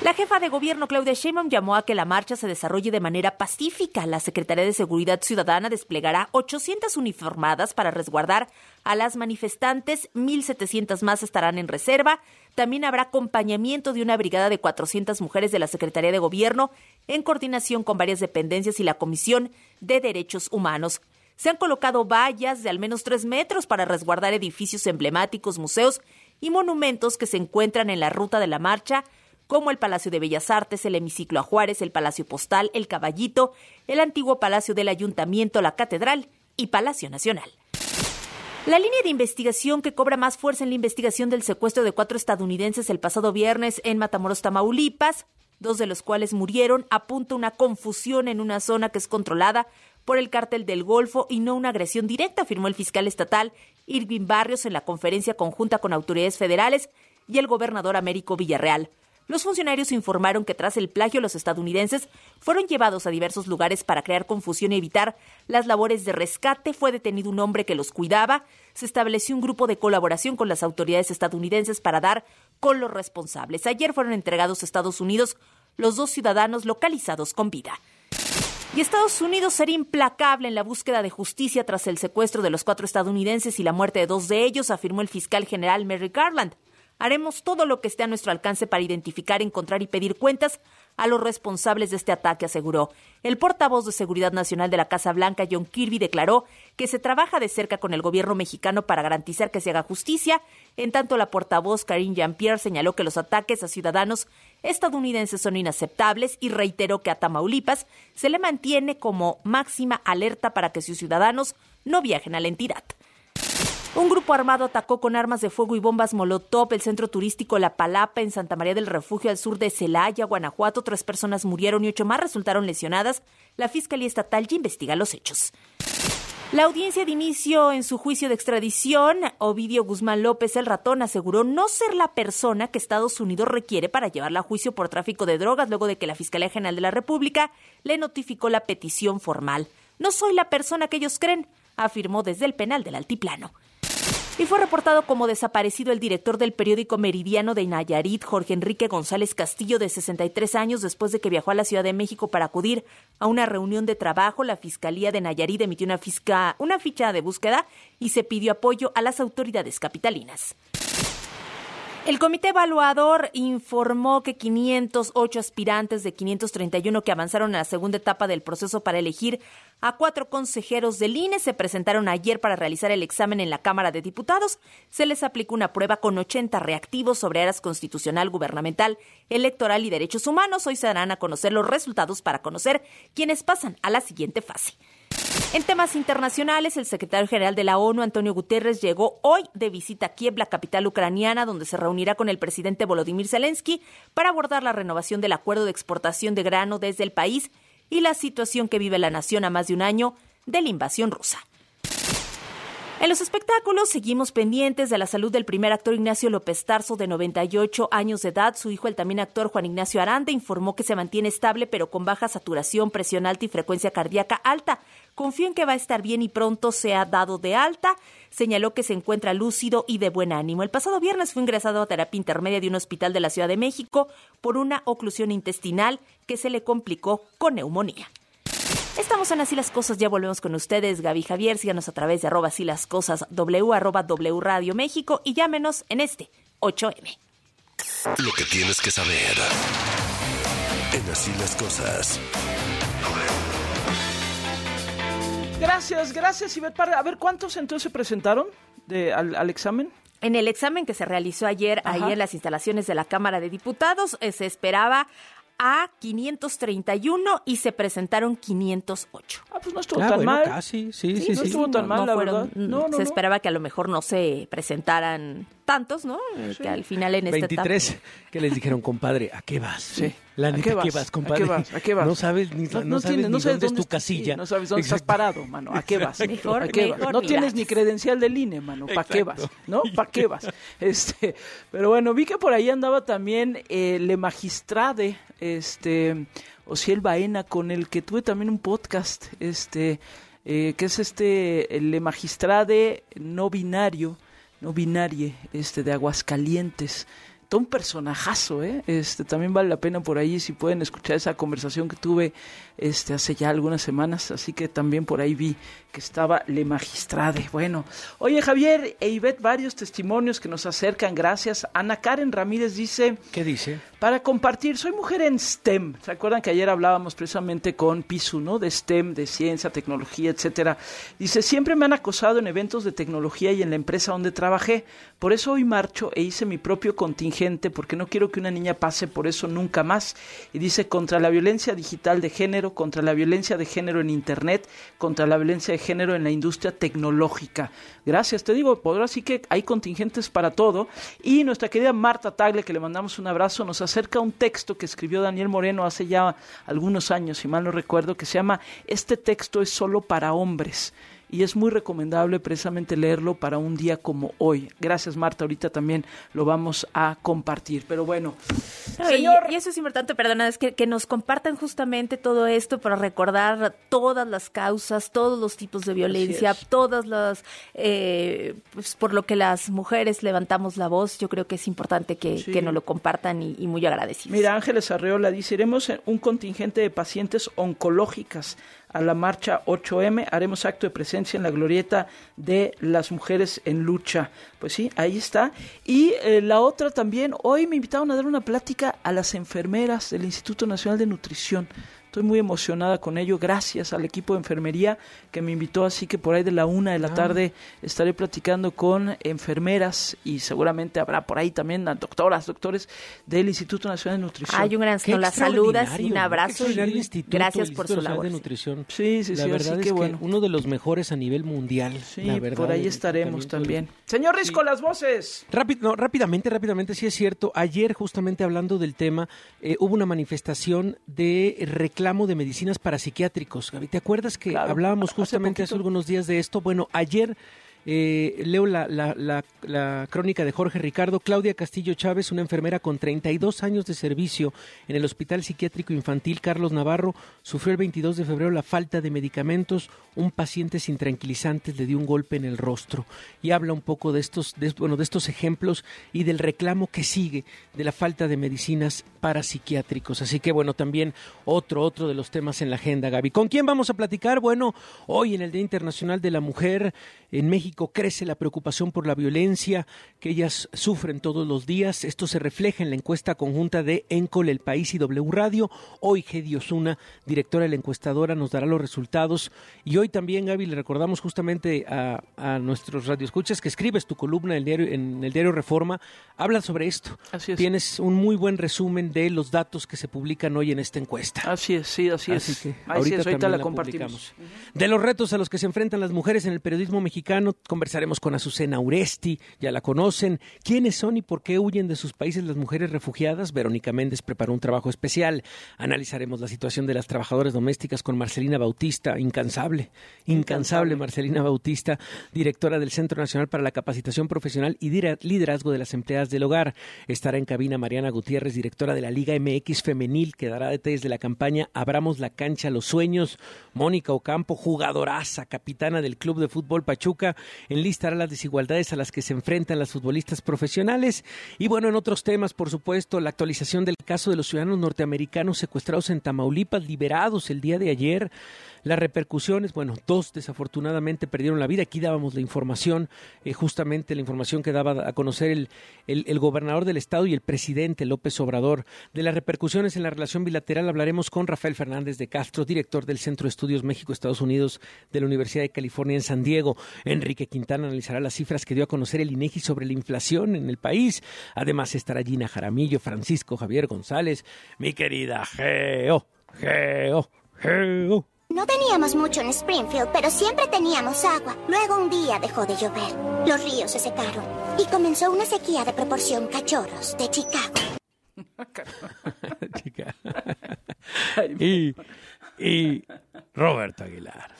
Speaker 7: La jefa de gobierno Claudia Sheinbaum llamó a que la marcha se desarrolle de manera pacífica. La Secretaría de Seguridad Ciudadana desplegará 800 uniformadas para resguardar a las manifestantes, 1.700 más estarán en reserva. También habrá acompañamiento de una brigada de 400 mujeres de la Secretaría de Gobierno en coordinación con varias dependencias y la Comisión de Derechos Humanos. Se han colocado vallas de al menos tres metros para resguardar edificios emblemáticos, museos y monumentos que se encuentran en la ruta de la marcha como el Palacio de Bellas Artes, el Hemiciclo a Juárez, el Palacio Postal, el Caballito, el antiguo Palacio del Ayuntamiento, la Catedral y Palacio Nacional. La línea de investigación que cobra más fuerza en la investigación del secuestro de cuatro estadounidenses el pasado viernes en Matamoros, Tamaulipas, dos de los cuales murieron, apunta una confusión en una zona que es controlada por el cártel del Golfo y no una agresión directa, afirmó el fiscal estatal Irving Barrios en la conferencia conjunta con autoridades federales y el gobernador Américo Villarreal. Los funcionarios informaron que tras el plagio los estadounidenses fueron llevados a diversos lugares para crear confusión y evitar las labores de rescate. Fue detenido un hombre que los cuidaba. Se estableció un grupo de colaboración con las autoridades estadounidenses para dar con los responsables. Ayer fueron entregados a Estados Unidos los dos ciudadanos localizados con vida. Y Estados Unidos será implacable en la búsqueda de justicia tras el secuestro de los cuatro estadounidenses y la muerte de dos de ellos, afirmó el fiscal general Merrick Garland. Haremos todo lo que esté a nuestro alcance para identificar, encontrar y pedir cuentas a los responsables de este ataque, aseguró. El portavoz de Seguridad Nacional de la Casa Blanca, John Kirby, declaró que se trabaja de cerca con el gobierno mexicano para garantizar que se haga justicia. En tanto, la portavoz Karine Jean-Pierre señaló que los ataques a ciudadanos estadounidenses son inaceptables y reiteró que a Tamaulipas se le mantiene como máxima alerta para que sus ciudadanos no viajen a la entidad. Un grupo armado atacó con armas de fuego y bombas Molotov el centro turístico La Palapa en Santa María del Refugio al sur de Celaya, Guanajuato. Tres personas murieron y ocho más resultaron lesionadas. La Fiscalía Estatal ya investiga los hechos. La audiencia de inicio en su juicio de extradición, Ovidio Guzmán López el ratón aseguró no ser la persona que Estados Unidos requiere para llevarla a juicio por tráfico de drogas luego de que la Fiscalía General de la República le notificó la petición formal. No soy la persona que ellos creen, afirmó desde el penal del Altiplano. Y fue reportado como desaparecido el director del periódico Meridiano de Nayarit, Jorge Enrique González Castillo, de 63 años, después de que viajó a la Ciudad de México para acudir a una reunión de trabajo. La Fiscalía de Nayarit emitió una, fisca, una ficha de búsqueda y se pidió apoyo a las autoridades capitalinas. El comité evaluador informó que 508 aspirantes de 531 que avanzaron a la segunda etapa del proceso para elegir a cuatro consejeros del INE se presentaron ayer para realizar el examen en la Cámara de Diputados. Se les aplicó una prueba con 80 reactivos sobre áreas constitucional, gubernamental, electoral y derechos humanos. Hoy se darán a conocer los resultados para conocer quiénes pasan a la siguiente fase. En temas internacionales, el secretario general de la ONU, Antonio Guterres, llegó hoy de visita a Kiev, la capital ucraniana, donde se reunirá con el presidente Volodymyr Zelensky para abordar la renovación del acuerdo de exportación de grano desde el país y la situación que vive la nación a más de un año de la invasión rusa. En los espectáculos seguimos pendientes de la salud del primer actor Ignacio López Tarso, de 98 años de edad. Su hijo, el también actor Juan Ignacio Aranda, informó que se mantiene estable pero con baja saturación, presión alta y frecuencia cardíaca alta. Confío en que va a estar bien y pronto se ha dado de alta. Señaló que se encuentra lúcido y de buen ánimo. El pasado viernes fue ingresado a terapia intermedia de un hospital de la Ciudad de México por una oclusión intestinal que se le complicó con neumonía. Estamos en Así las Cosas, ya volvemos con ustedes, Gaby Javier, síganos a través de arroba así las cosas, w arroba w radio México y llámenos en este 8M.
Speaker 3: Lo que tienes que saber. En Así las cosas.
Speaker 4: Gracias, gracias, Ivette Parra. A ver, ¿cuántos entonces se presentaron de, al, al examen?
Speaker 7: En el examen que se realizó ayer,
Speaker 4: Ajá.
Speaker 7: ahí en las instalaciones de la Cámara de Diputados, eh, se esperaba a 531 y se presentaron 508.
Speaker 4: Ah, pues no estuvo
Speaker 5: Ah,
Speaker 4: tan
Speaker 5: bueno,
Speaker 4: mal.
Speaker 5: casi, sí, sí,
Speaker 4: no
Speaker 5: sí.
Speaker 4: estuvo tan mal, la verdad. No, no,
Speaker 7: se
Speaker 4: no.
Speaker 7: esperaba que a lo mejor no se presentaran tantos, ¿no? Eh, Que al final en esta
Speaker 5: 23
Speaker 7: etapa...
Speaker 5: que les dijeron, compadre, ¿a qué vas?
Speaker 4: Sí.
Speaker 5: La
Speaker 4: ¿A
Speaker 5: neta,
Speaker 4: qué
Speaker 5: ¿a qué
Speaker 4: vas?
Speaker 5: vas,
Speaker 4: ¿A
Speaker 5: compadre?
Speaker 4: qué vas? ¿A qué vas?
Speaker 5: No sabes ni, no,
Speaker 4: No,
Speaker 5: sabes
Speaker 4: tienes-
Speaker 5: ni
Speaker 4: no sabes
Speaker 5: dónde es tu casilla.
Speaker 4: sí, no sabes dónde estás parado, mano. ¿A qué vas?
Speaker 7: Mejor-
Speaker 4: ¿A qué vas?
Speaker 7: mejor
Speaker 4: No tienes ni credencial del INE, mano. ¿Para qué vas? ¿No? ¿Para qué vas? [laughs] Este, pero bueno, vi que por ahí andaba también eh, Le Magistrade, este, Ociel Baena, con el que tuve también un podcast, este, eh, que es este Le Magistrade no binario, no binarie, este, de Aguascalientes todo un personajazo, ¿eh? Este, también vale la pena por ahí si pueden escuchar esa conversación que tuve este, hace ya algunas semanas, así que también por ahí vi que estaba Le Magistrade. Bueno, oye Javier e Ivette, varios testimonios que nos acercan, gracias. Ana Karen Ramírez dice,
Speaker 5: ¿Qué dice?
Speaker 4: para compartir, soy mujer en STEM. ¿Se acuerdan que ayer hablábamos precisamente con Pisu, ¿no? De STEM, de ciencia, tecnología, etcétera. Dice, siempre me han acosado en eventos de tecnología y en la empresa donde trabajé. Por eso hoy marcho e hice mi propio contingente porque no quiero que una niña pase por eso nunca más. Y dice, contra la violencia digital de género, contra la violencia de género en Internet, contra la violencia de género en la industria tecnológica. Gracias, te digo, por ahora sí que hay contingentes para todo. Y nuestra querida Marta Tagle, que le mandamos un abrazo, nos acerca un texto que escribió Daniel Moreno hace ya algunos años, si mal no recuerdo, que se llama Este texto es solo para hombres. Y es muy recomendable precisamente leerlo para un día como hoy. Gracias, Marta. Ahorita también lo vamos a compartir. Pero bueno, señor.
Speaker 7: Y, eso es importante, perdona, es que, que nos compartan justamente todo esto para recordar todas las causas, todos los tipos de violencia, todas las, eh, pues, por lo que las mujeres levantamos la voz, yo creo que es importante que,
Speaker 4: Sí.
Speaker 7: que nos lo compartan y, y muy agradecidos.
Speaker 4: Mira, Ángeles Arreola dice, iremos en un contingente de pacientes oncológicas a la marcha 8M, haremos acto de presencia en la glorieta de las mujeres en lucha. Pues sí, ahí está. Y eh, la otra también, hoy me invitaron a dar una plática a las enfermeras del Instituto Nacional de Nutrición. Estoy muy emocionada con ello, gracias al equipo de enfermería que me invitó, así que por ahí de la una de la tarde estaré platicando con enfermeras y seguramente habrá por ahí también a doctoras, doctores del Instituto Nacional de Nutrición.
Speaker 7: Hay un gran nos la saludas y un
Speaker 5: ¿no? Qué
Speaker 7: abrazo.
Speaker 5: extraordinario
Speaker 7: y
Speaker 5: instituto,
Speaker 7: gracias
Speaker 5: el
Speaker 7: por
Speaker 5: Instituto
Speaker 7: su labor.
Speaker 5: de
Speaker 7: sí.
Speaker 5: Nutrición.
Speaker 4: Sí, sí,
Speaker 5: la verdad
Speaker 4: así
Speaker 5: es
Speaker 4: que bueno.
Speaker 5: uno de los mejores a nivel mundial.
Speaker 4: Sí,
Speaker 5: la verdad,
Speaker 4: por ahí estaremos
Speaker 5: tratamiento
Speaker 4: también. Señor Risco, las voces.
Speaker 5: Rápido, no, rápidamente, rápidamente, sí es cierto. Ayer, justamente hablando del tema, eh, hubo una manifestación de reclamo de medicinas para psiquiátricos. Gaby, ¿te acuerdas que
Speaker 4: Claro,
Speaker 5: hablábamos justamente hace, algunos días de esto? Bueno, ayer eh, leo la, crónica de Jorge Ricardo. Claudia Castillo Chávez, una enfermera con 32 años de servicio en el Hospital Psiquiátrico Infantil Carlos Navarro, sufrió el 22 de febrero la falta de medicamentos. Un paciente sin tranquilizantes le dio un golpe en el rostro y habla un poco de estos, bueno, de estos ejemplos y del reclamo que sigue de la falta de medicinas para psiquiátricos. Así que bueno, también otro, otro de los temas en la agenda, Gaby. ¿Con quién vamos a platicar? Bueno, hoy en el Día Internacional de la Mujer en México México crece la preocupación por la violencia que ellas sufren todos los días. Esto se refleja en la encuesta conjunta de Encol, El País y W Radio. Hoy Gedi Osuna, directora de la encuestadora, nos dará los resultados. Y hoy también, Gaby, le recordamos justamente a, a nuestros radioescuchas que escribes tu columna en el diario, en el diario Reforma. Habla sobre esto.
Speaker 4: Así es.
Speaker 5: Tienes un muy buen resumen de los datos que se publican hoy en esta encuesta.
Speaker 4: Así es, sí, así,
Speaker 5: Así
Speaker 4: es.
Speaker 5: que
Speaker 4: Así es, ahorita la
Speaker 5: la
Speaker 4: compartimos.
Speaker 5: publicamos. De los retos a los que se enfrentan las mujeres en el periodismo mexicano, conversaremos con Azucena Uresti, ya la conocen. ¿Quiénes son y por qué huyen de sus países las mujeres refugiadas? Verónica Méndez preparó un trabajo especial. Analizaremos la situación de las trabajadoras domésticas con Marcelina Bautista, incansable, incansable Marcelina Bautista, directora del Centro Nacional para la Capacitación Profesional y Liderazgo de las Empleadas del Hogar. Estará en cabina Mariana Gutiérrez, directora de la Liga MX Femenil, que dará detalles de la campaña Abramos la cancha a los sueños. Mónica Ocampo, jugadoraza, capitana del Club de Fútbol Pachuca, enlistará las desigualdades a las que se enfrentan las futbolistas profesionales. Y bueno, en otros temas, por supuesto, la actualización del caso de los ciudadanos norteamericanos secuestrados en Tamaulipas, liberados el día de ayer. Las repercusiones, bueno, dos desafortunadamente perdieron la vida. Aquí dábamos la información, eh, justamente la información que daba a conocer el, el, el gobernador del estado y el presidente López Obrador. De las repercusiones en la relación bilateral hablaremos con Rafael Fernández de Castro, director del Centro de Estudios México-Estados Unidos de la Universidad de California en San Diego. Enrique Quintana analizará las cifras que dio a conocer el INEGI sobre la inflación en el país. Además estará Gina Jaramillo, Francisco Javier González, mi querida Geo, Geo, Geo.
Speaker 8: No teníamos mucho en Springfield, pero siempre teníamos agua. Luego un día dejó de llover. Los ríos se secaron y comenzó una sequía de proporción cachorros de Chicago. [laughs]
Speaker 5: Chica. y, y Roberto Aguilar.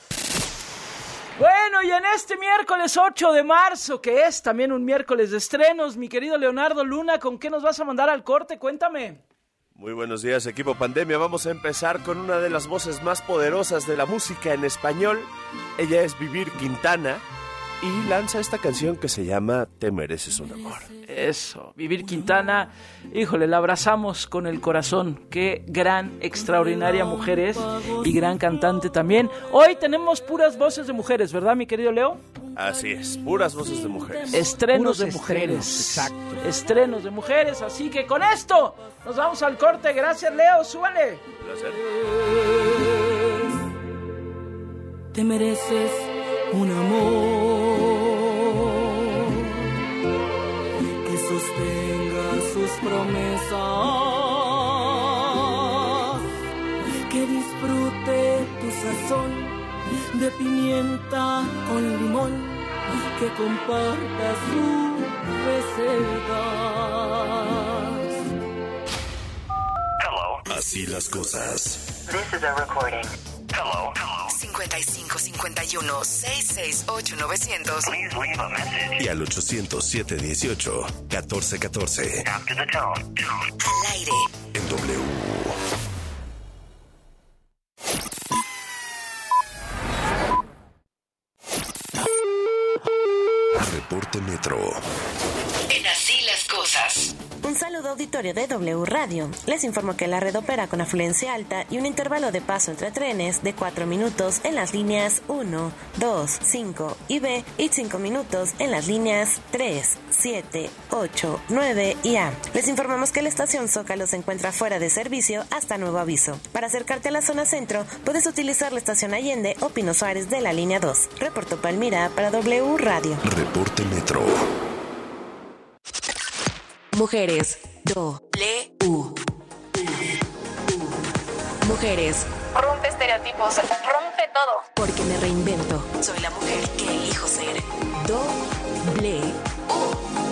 Speaker 4: Bueno, y en este miércoles 8 de marzo, que es también un miércoles de estrenos, mi querido Leonardo Luna, ¿con qué nos vas a mandar al corte? Cuéntame.
Speaker 9: Muy buenos días, equipo Pandemia. Vamos a empezar con una de las voces más poderosas de la música en español. Ella es Vivir Quintana y lanza esta canción que se llama Te mereces un amor.
Speaker 4: Eso, Vivir Quintana, híjole, la abrazamos con el corazón. Qué gran, extraordinaria mujer es y gran cantante también. Hoy tenemos puras voces de mujeres, ¿verdad, mi querido Leo?
Speaker 9: Así es, puras voces de mujeres.
Speaker 4: Estrenos
Speaker 5: Puros
Speaker 4: de
Speaker 5: estrenos,
Speaker 4: mujeres.
Speaker 5: exacto.
Speaker 4: Estrenos de mujeres, así que con esto nos vamos al corte. Gracias, Leo, súbale.
Speaker 9: Placer.
Speaker 10: Te mereces un amor promesas, que disfrute tu sazón de pimienta con limón, que comparta sus recetas.
Speaker 3: Así las cosas.
Speaker 11: This is a recording.
Speaker 12: 55 51 668 900.
Speaker 11: Please leave a message
Speaker 3: Y al 807 18 14 14.
Speaker 11: after the tone.
Speaker 12: Al aire.
Speaker 3: En W. Reporte Metro.
Speaker 12: Cosas.
Speaker 13: Un saludo auditorio de W Radio. Les informo que la red opera con afluencia alta y un intervalo de paso entre trenes de 4 minutos en las líneas 1, 2, 5 y B y 5 minutos en las líneas 3, 7, 8, 9 y A. Les informamos que la estación Zócalo se encuentra fuera de servicio hasta nuevo aviso. Para acercarte a la zona centro, puedes utilizar la estación Allende o Pino Suárez de la línea 2. Reportó Palmira para W Radio.
Speaker 3: Reporte Metro.
Speaker 7: Mujeres. W. Mujeres.
Speaker 14: Rompe estereotipos, rompe todo.
Speaker 7: Porque me reinvento. Soy la mujer que elijo ser. Doble.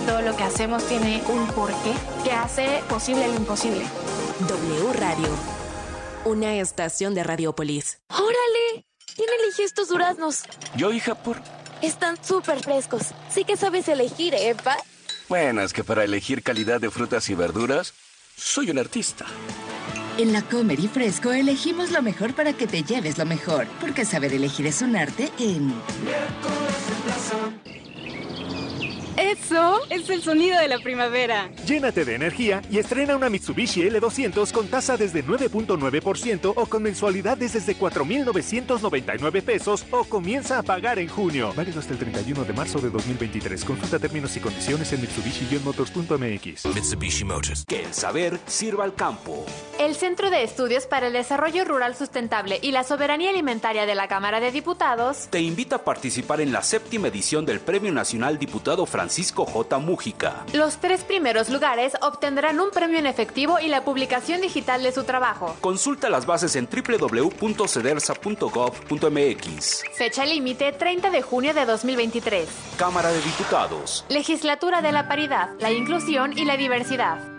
Speaker 14: Todo lo que hacemos tiene un porqué que hace posible lo imposible.
Speaker 7: W Radio. Una estación de Radiopolis.
Speaker 14: ¡Órale! ¿Quién eligió estos duraznos?
Speaker 15: Yo, hija, por...
Speaker 14: Están súper frescos. Sí que sabes elegir, ¿eh, pa?
Speaker 15: Bueno, es que para elegir calidad de frutas y verduras, soy un artista.
Speaker 16: En la Comer y Fresco elegimos lo mejor para que te lleves lo mejor, porque saber elegir es un arte en...
Speaker 17: Eso es el sonido de la primavera.
Speaker 18: Llénate de energía y estrena una Mitsubishi L200 con tasa desde 9.9% o con mensualidades desde 4.999 pesos o comienza a pagar en junio. Válido hasta el 31 de marzo de 2023. Consulta términos y condiciones en mitsubishi-motors.mx.
Speaker 19: Mitsubishi Motors. Que el saber sirva al campo.
Speaker 14: El Centro de Estudios para el Desarrollo Rural Sustentable y la Soberanía Alimentaria de la Cámara de Diputados
Speaker 19: te invita a participar en la séptima edición del Premio Nacional Diputado Francisco J. Mújica.
Speaker 14: Los tres primeros lugares obtendrán un premio en efectivo y la publicación digital de su trabajo.
Speaker 19: Consulta las bases en www.cedersa.gov.mx.
Speaker 14: Fecha límite 30 de junio de 2023.
Speaker 19: Cámara de Diputados.
Speaker 14: Legislatura de la Paridad, la Inclusión y la Diversidad.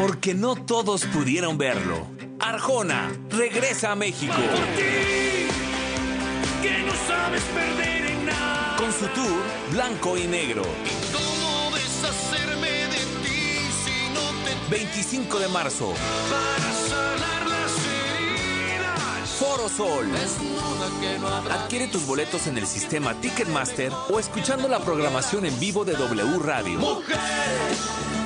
Speaker 19: Porque no todos pudieron verlo. Arjona regresa a México.
Speaker 10: que no sabes perder en nada.
Speaker 19: Con su tour Blanco y Negro.
Speaker 10: ¿Cómo deshacerme de ti si no te
Speaker 19: 25 de marzo.
Speaker 10: para sanar las heridas?
Speaker 19: Foro Sol.
Speaker 10: Desnuda que no habrá
Speaker 19: Adquiere tus boletos en el sistema Ticketmaster o escuchando la programación en vivo de W Radio.
Speaker 10: mujer.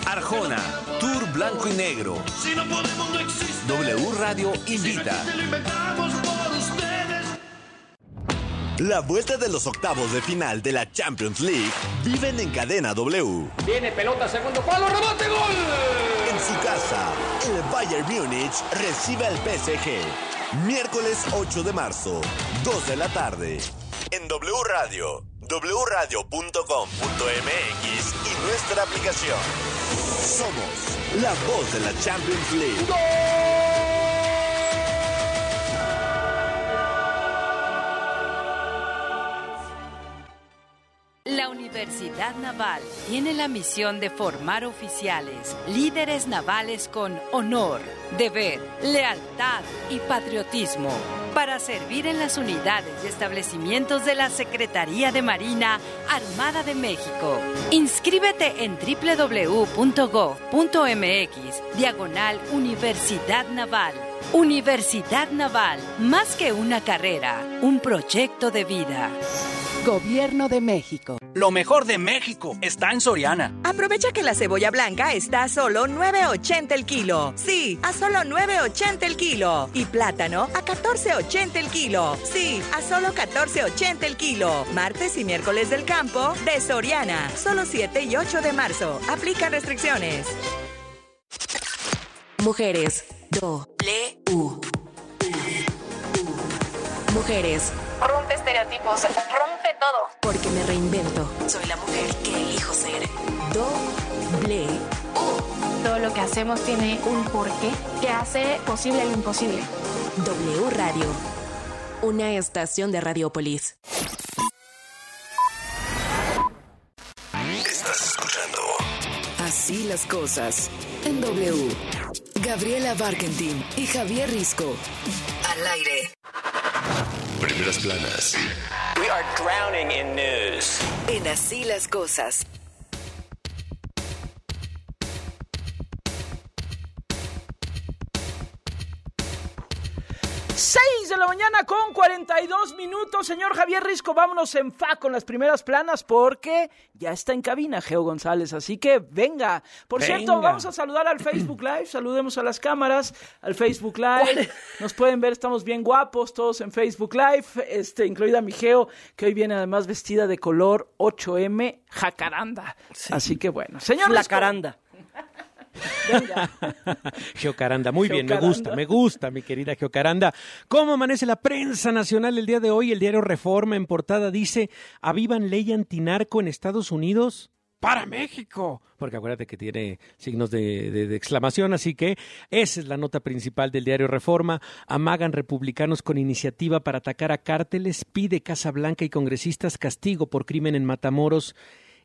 Speaker 19: Arjona, Tour Blanco y Negro.
Speaker 10: Si no podemos, no existe.
Speaker 19: W Radio invita.
Speaker 10: Si lo inventamos por ustedes.
Speaker 20: La vuelta de los octavos de final de la Champions League viven en cadena W.
Speaker 21: Viene pelota, segundo palo, rebote, gol.
Speaker 20: En su casa, el Bayern Múnich recibe al PSG. Miércoles 8 de marzo, 2 de la tarde. En W Radio, wradio.com.mx y nuestra aplicación. Somos la voz de la Champions League.
Speaker 22: Universidad Naval tiene la misión de formar oficiales, líderes navales con honor, deber, lealtad y patriotismo para servir en las unidades y establecimientos de la Secretaría de Marina Armada de México. Inscríbete en www.gov.mx, diagonal Universidad Naval. Universidad Naval, más que una carrera, un proyecto de vida.
Speaker 23: Gobierno de México.
Speaker 24: Lo mejor de México está en Soriana.
Speaker 25: Aprovecha que la cebolla blanca está a solo 9.80 el kilo. Sí, a solo 9.80 el kilo. Y plátano a 14.80 el kilo. Sí, a solo 14.80 el kilo. Martes y miércoles del campo de Soriana. Solo 7 y 8 de marzo. Aplican restricciones.
Speaker 13: Mujeres. Do. Le. U. Mujeres.
Speaker 14: Rompe estereotipos, rompe todo.
Speaker 13: Porque me reinvento. Soy la mujer que elijo ser. Doble.
Speaker 14: Todo lo que hacemos tiene un porqué que hace posible lo imposible.
Speaker 13: W Radio. Una estación de Radiopolis.
Speaker 12: Así las cosas. En W. Gabriela Barkentin y Javier Risco. Al aire.
Speaker 3: Primeras planas.
Speaker 26: We are drowning in news.
Speaker 12: En Así las cosas.
Speaker 4: Mañana con 42 minutos. Señor Javier Risco, vámonos en fa con las primeras planas porque ya está en cabina Geo González. Así que venga. Por
Speaker 27: Venga.
Speaker 4: cierto, vamos a saludar al Facebook Live. Saludemos a las cámaras, al Facebook Live. Nos pueden ver, estamos bien guapos todos en Facebook Live, este, incluida mi Geo, que hoy viene además vestida de color 8M jacaranda. Así que bueno, señor
Speaker 27: La
Speaker 4: Risco,
Speaker 27: caranda. [laughs]
Speaker 5: Geocaranda, muy bien, me gusta, me gusta, mi querida Geocaranda. ¿Cómo amanece la prensa nacional el día de hoy? El diario Reforma en portada dice, avivan ley antinarco en Estados Unidos para México. Porque acuérdate que tiene signos de, de- de exclamación, así que esa es la nota principal del diario Reforma. Amagan republicanos con iniciativa para atacar a cárteles, pide Casa Blanca y congresistas castigo por crimen en Matamoros.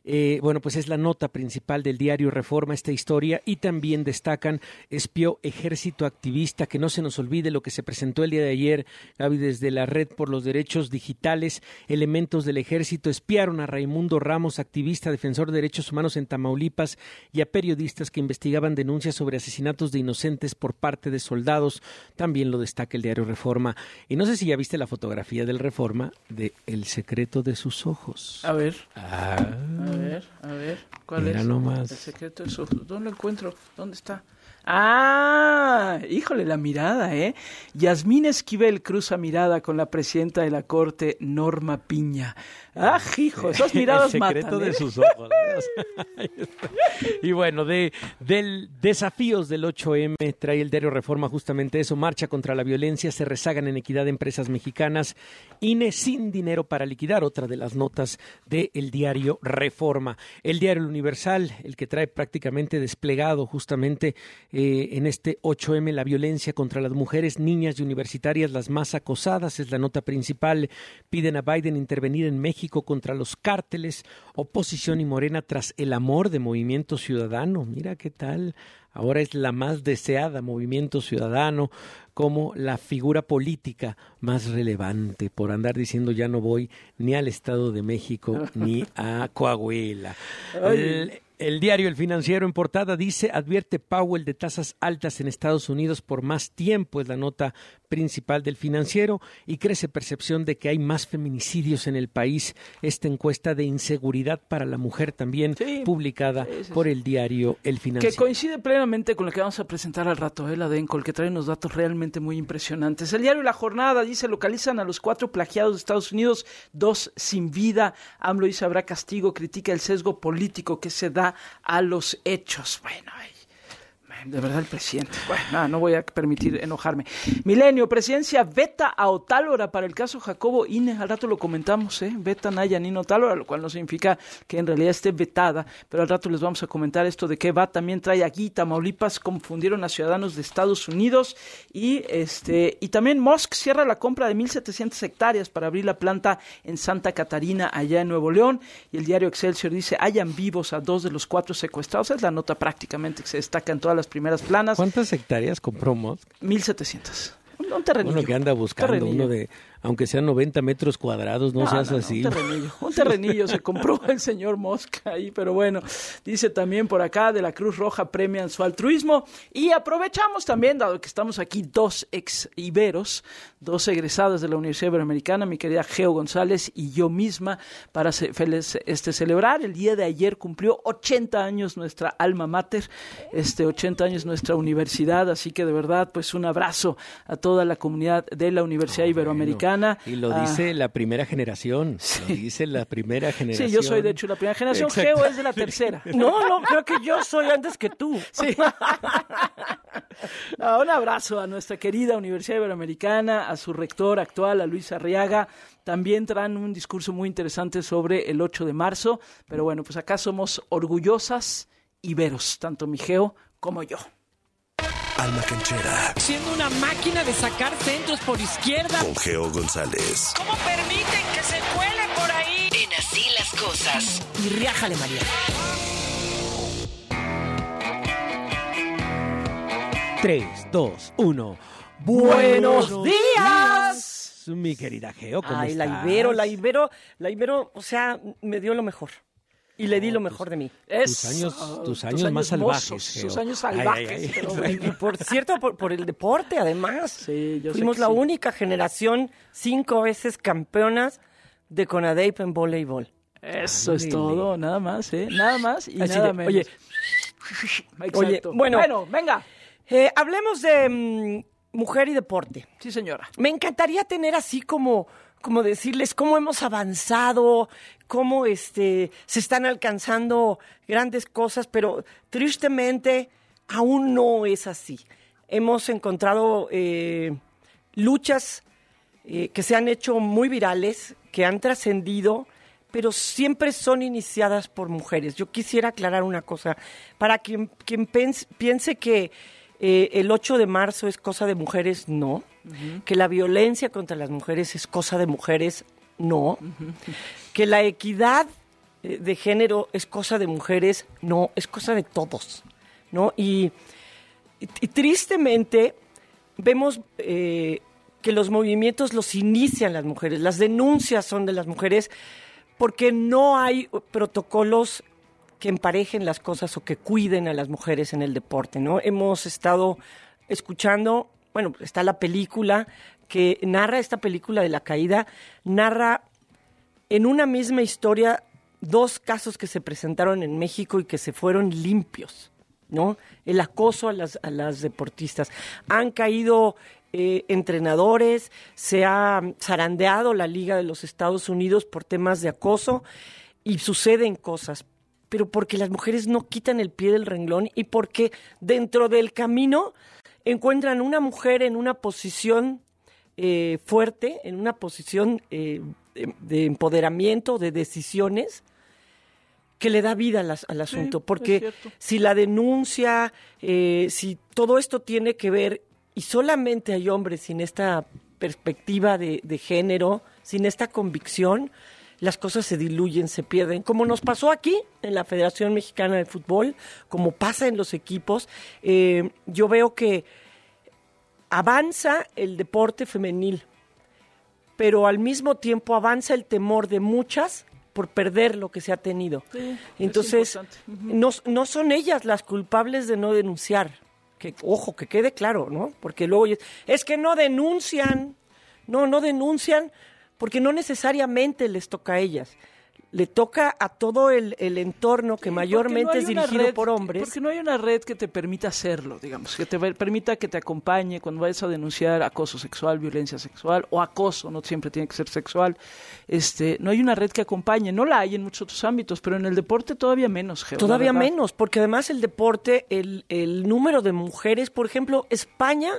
Speaker 5: Eh, bueno, pues es la nota principal del diario Reforma esta historia y también destacan espió ejército activista, que no se nos olvide lo que se presentó el día de ayer, Gaby, desde la Red por los Derechos Digitales, elementos del ejército espiaron a Raimundo Ramos, activista, defensor de derechos humanos en Tamaulipas, y a periodistas que investigaban denuncias sobre asesinatos de inocentes por parte de soldados, también lo destaca el diario Reforma. Y no sé si ya viste la fotografía del Reforma de El secreto de sus ojos.
Speaker 4: A ver.
Speaker 5: Ah.
Speaker 4: A ver, a ver, ¿cuál
Speaker 5: Mira
Speaker 4: es?
Speaker 5: nomás.
Speaker 4: El secreto de su... ¿Dónde lo encuentro? ¿Dónde está? Ah, híjole, la mirada, ¿eh? Yasmín Esquivel cruza mirada con la presidenta de la Corte, Norma Piña. Ah, hijo, esas [laughs] miradas
Speaker 5: El secreto
Speaker 4: matan,
Speaker 5: de sus ojos. [laughs] Y bueno, de del desafíos del 8M trae el diario Reforma justamente eso, marcha contra la violencia, se rezagan en equidad de empresas mexicanas, INE sin dinero para liquidar, otra de las notas del diario Reforma. El diario Universal, el que trae prácticamente desplegado justamente eh, en este 8M la violencia contra las mujeres, niñas y universitarias, las más acosadas, es la nota principal. Piden a Biden intervenir en México contra los cárteles, oposición y Morena tras el amor de Movimiento Ciudadano. Mira qué tal. Ahora es la más deseada Movimiento Ciudadano como la figura política más relevante por andar diciendo ya no voy ni al Estado de México [laughs] ni a Coahuila. El- el diario El Financiero en portada dice, advierte Powell de tasas altas en Estados Unidos por más tiempo, es la nota principal del financiero, y crece percepción de que hay más feminicidios en el país. Esta encuesta de inseguridad para la mujer también publicada por el diario El
Speaker 4: Que
Speaker 5: Financiero.
Speaker 4: coincide plenamente con lo que vamos a presentar al rato, ¿eh? la DENCOL, que trae unos datos realmente muy impresionantes. El diario La Jornada dice, localizan a los cuatro plagiados de Estados Unidos, dos sin vida. AMLO dice, habrá castigo, critica el sesgo político que se da a los hechos. Bueno, de verdad el presidente. Bueno, nada, no voy a permitir enojarme. Milenio, presidencia veta a Otálora para el caso Jacobo Ine. Al rato lo comentamos, ¿eh? Vetan a Yanino Otálora, lo cual no significa que en realidad esté vetada, pero al rato les vamos a comentar esto de qué va. También trae aquí Tamaulipas, confundieron a ciudadanos de Estados Unidos y este y también Musk cierra la compra de 1.700 hectáreas para abrir la planta en Santa Catarina, allá en Nuevo León. Y el diario Excelsior dice, hayan vivos a dos de los cuatro secuestrados. Es la nota prácticamente que se destaca en todas las primeras planas.
Speaker 5: ¿Cuántas hectáreas compró Musk?
Speaker 4: 1.700. Un, terrenillo.
Speaker 5: Uno que anda buscando,
Speaker 4: terrenillo.
Speaker 5: uno de, aunque sean 90 metros cuadrados, no, seas
Speaker 4: no, no,
Speaker 5: así.
Speaker 4: Un terrenillo, un terrenillo se compró el señor Mosca ahí, pero bueno, dice también por acá de la Cruz Roja premian su altruismo y aprovechamos también, dado que estamos aquí dos ex iberos, dos egresadas de la Universidad Iberoamericana, mi querida Geo González y yo misma, para este, celebrar. El día de ayer cumplió 80 años nuestra alma mater, este 80 años nuestra universidad, así que de verdad, pues un abrazo a toda la comunidad de la Universidad Iberoamericana.
Speaker 5: Y lo
Speaker 4: Ah,
Speaker 5: dice la primera generación. Lo dice la primera generación.
Speaker 4: Sí, yo soy de hecho la primera generación.
Speaker 5: Exacto.
Speaker 4: Geo es de la tercera. [laughs]
Speaker 27: No, no, creo que yo soy antes que tú.
Speaker 4: Sí. [laughs] Ah, un abrazo a nuestra querida Universidad Iberoamericana, a su rector actual, a Luis Arriaga. También traen un discurso muy interesante sobre el 8 de marzo. Pero bueno, pues acá somos orgullosas iberos, tanto mi Geo como yo.
Speaker 3: Alma Canchera
Speaker 28: Siendo una máquina de sacar centros por izquierda.
Speaker 3: con Geo González.
Speaker 28: ¿Cómo permiten que se cuele por ahí?
Speaker 12: En así las cosas.
Speaker 27: Y riájale, María.
Speaker 5: 3, 2, 1.
Speaker 27: ¡Buenos días!
Speaker 5: Mi querida Geo, ¿cómo
Speaker 27: Ay,
Speaker 5: estás?
Speaker 27: la Ibero, la Ibero, la Ibero, o sea, me dio lo mejor. Y le di lo mejor de mí.
Speaker 29: Tus años, tus años más salvajes.
Speaker 30: Sus años salvajes. [laughs]
Speaker 27: Y por cierto, por, por el deporte, además.
Speaker 30: Sí, yo sé
Speaker 27: Fuimos
Speaker 30: que
Speaker 27: la
Speaker 30: sí.
Speaker 27: única generación cinco veces campeonas de Conadeip en voleibol.
Speaker 30: Eso es todo, nada más, ¿eh? Nada más y
Speaker 27: Así
Speaker 30: nada
Speaker 27: de,
Speaker 30: menos.
Speaker 27: oye, [laughs] oye, bueno.
Speaker 30: bueno, venga.
Speaker 27: Eh, hablemos de mm, mujer y deporte.
Speaker 30: Sí, señora.
Speaker 27: Me encantaría tener así como, como decirles cómo hemos avanzado, cómo este, se están alcanzando grandes cosas, pero tristemente aún no es así. Hemos encontrado eh, luchas eh, que se han hecho muy virales, que han trascendido, pero siempre son iniciadas por mujeres. Yo quisiera aclarar una cosa, para quien, quien piense que eh, el 8 de marzo es cosa de mujeres, no. Que la violencia contra las mujeres es cosa de mujeres, no. Que la equidad eh, de género es cosa de mujeres, no, es cosa de todos, ¿no? Y, y- y tristemente vemos eh, que los movimientos los inician las mujeres, las denuncias son de las mujeres, porque no hay protocolos que emparejen las cosas o que cuiden a las mujeres en el deporte, ¿no? Hemos estado escuchando, bueno, está la película que narra esta película de la caída, narra en una misma historia dos casos que se presentaron en México y que se fueron limpios, ¿no? El acoso a las, a las deportistas. Han caído eh, entrenadores, se ha zarandeado la Liga de los Estados Unidos por temas de acoso y suceden cosas, pero porque las mujeres no quitan el pie del renglón y porque dentro del camino encuentran una mujer en una posición eh, fuerte, en una posición eh, de, de empoderamiento, de decisiones, que le da vida al asunto. porque si la denuncia, eh, si todo esto tiene que ver, y solamente hay hombres sin esta perspectiva de, de género, sin esta convicción, las cosas se diluyen, se pierden. Como nos pasó aquí en la Federación Mexicana de Fútbol, como pasa en los equipos, eh, yo veo que avanza el deporte femenil, pero al mismo tiempo avanza el temor de muchas por perder lo que se ha tenido.
Speaker 30: Sí,
Speaker 27: Entonces, no, no son ellas las culpables de no denunciar. Que, ojo, que quede claro, ¿no? Porque luego es que no denuncian. No, no denuncian porque no necesariamente les toca a ellas. Le toca a todo el, el entorno que mayormente
Speaker 30: no
Speaker 27: es dirigido
Speaker 30: red-
Speaker 27: por hombres.
Speaker 30: Porque no hay una red que te permita hacerlo, digamos, que te permita que te acompañe cuando vayas a denunciar acoso sexual, violencia sexual o acoso, no siempre tiene que ser sexual. Este, no hay una red que acompañe, no la hay en muchos otros ámbitos, pero en el deporte todavía menos, Geo,
Speaker 27: Todavía menos, porque además el deporte, el, el número de mujeres, por ejemplo, España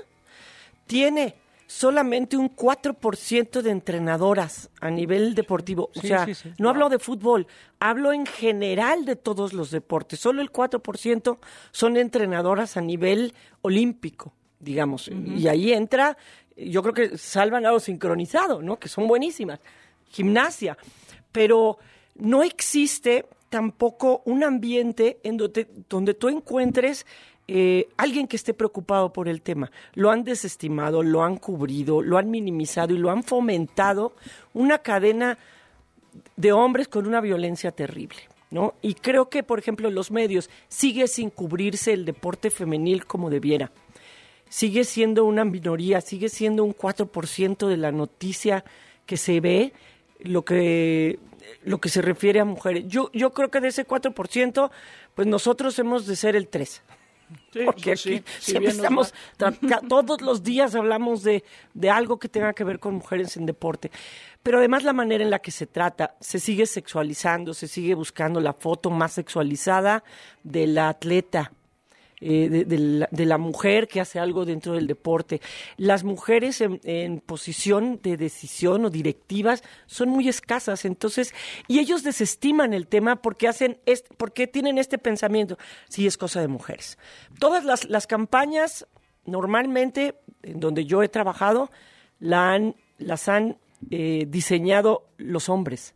Speaker 27: tiene solamente un 4% de entrenadoras a nivel deportivo. O sea,
Speaker 29: sí, sí.
Speaker 27: no hablo de fútbol, hablo en general de todos los deportes. Solo el 4% son entrenadoras a nivel olímpico, digamos. Y ahí entra, yo creo que salvan a lo sincronizado, ¿no? Que son buenísimas. Gimnasia. Pero no existe tampoco un ambiente en donde, donde tú encuentres eh, alguien que esté preocupado por el tema. Lo han desestimado, lo han cubrido, lo han minimizado y lo han fomentado una cadena de hombres con una violencia terrible. ¿no? Y creo que, por ejemplo, los medios sigue sin cubrirse el deporte femenil como debiera. Sigue siendo una minoría, sigue siendo un 4% de la noticia que se ve lo que lo que se refiere a mujeres. Yo yo creo que de ese 4%, pues nosotros hemos de ser el 3.
Speaker 30: Sí,
Speaker 27: Porque
Speaker 30: eso sí,
Speaker 27: aquí
Speaker 30: si
Speaker 27: siempre estamos, todos los días hablamos de, de algo que tenga que ver con mujeres en deporte. Pero además la manera en la que se trata, se sigue sexualizando, se sigue buscando la foto más sexualizada de la atleta, eh, de, la, de la mujer que hace algo dentro del deporte. Las mujeres en, en posición de decisión o directivas son muy escasas, entonces, y ellos desestiman el tema porque hacen, este, porque tienen este pensamiento, sí es cosa de mujeres. Todas las, las campañas, normalmente, en donde yo he trabajado, la han, las han eh, diseñado los hombres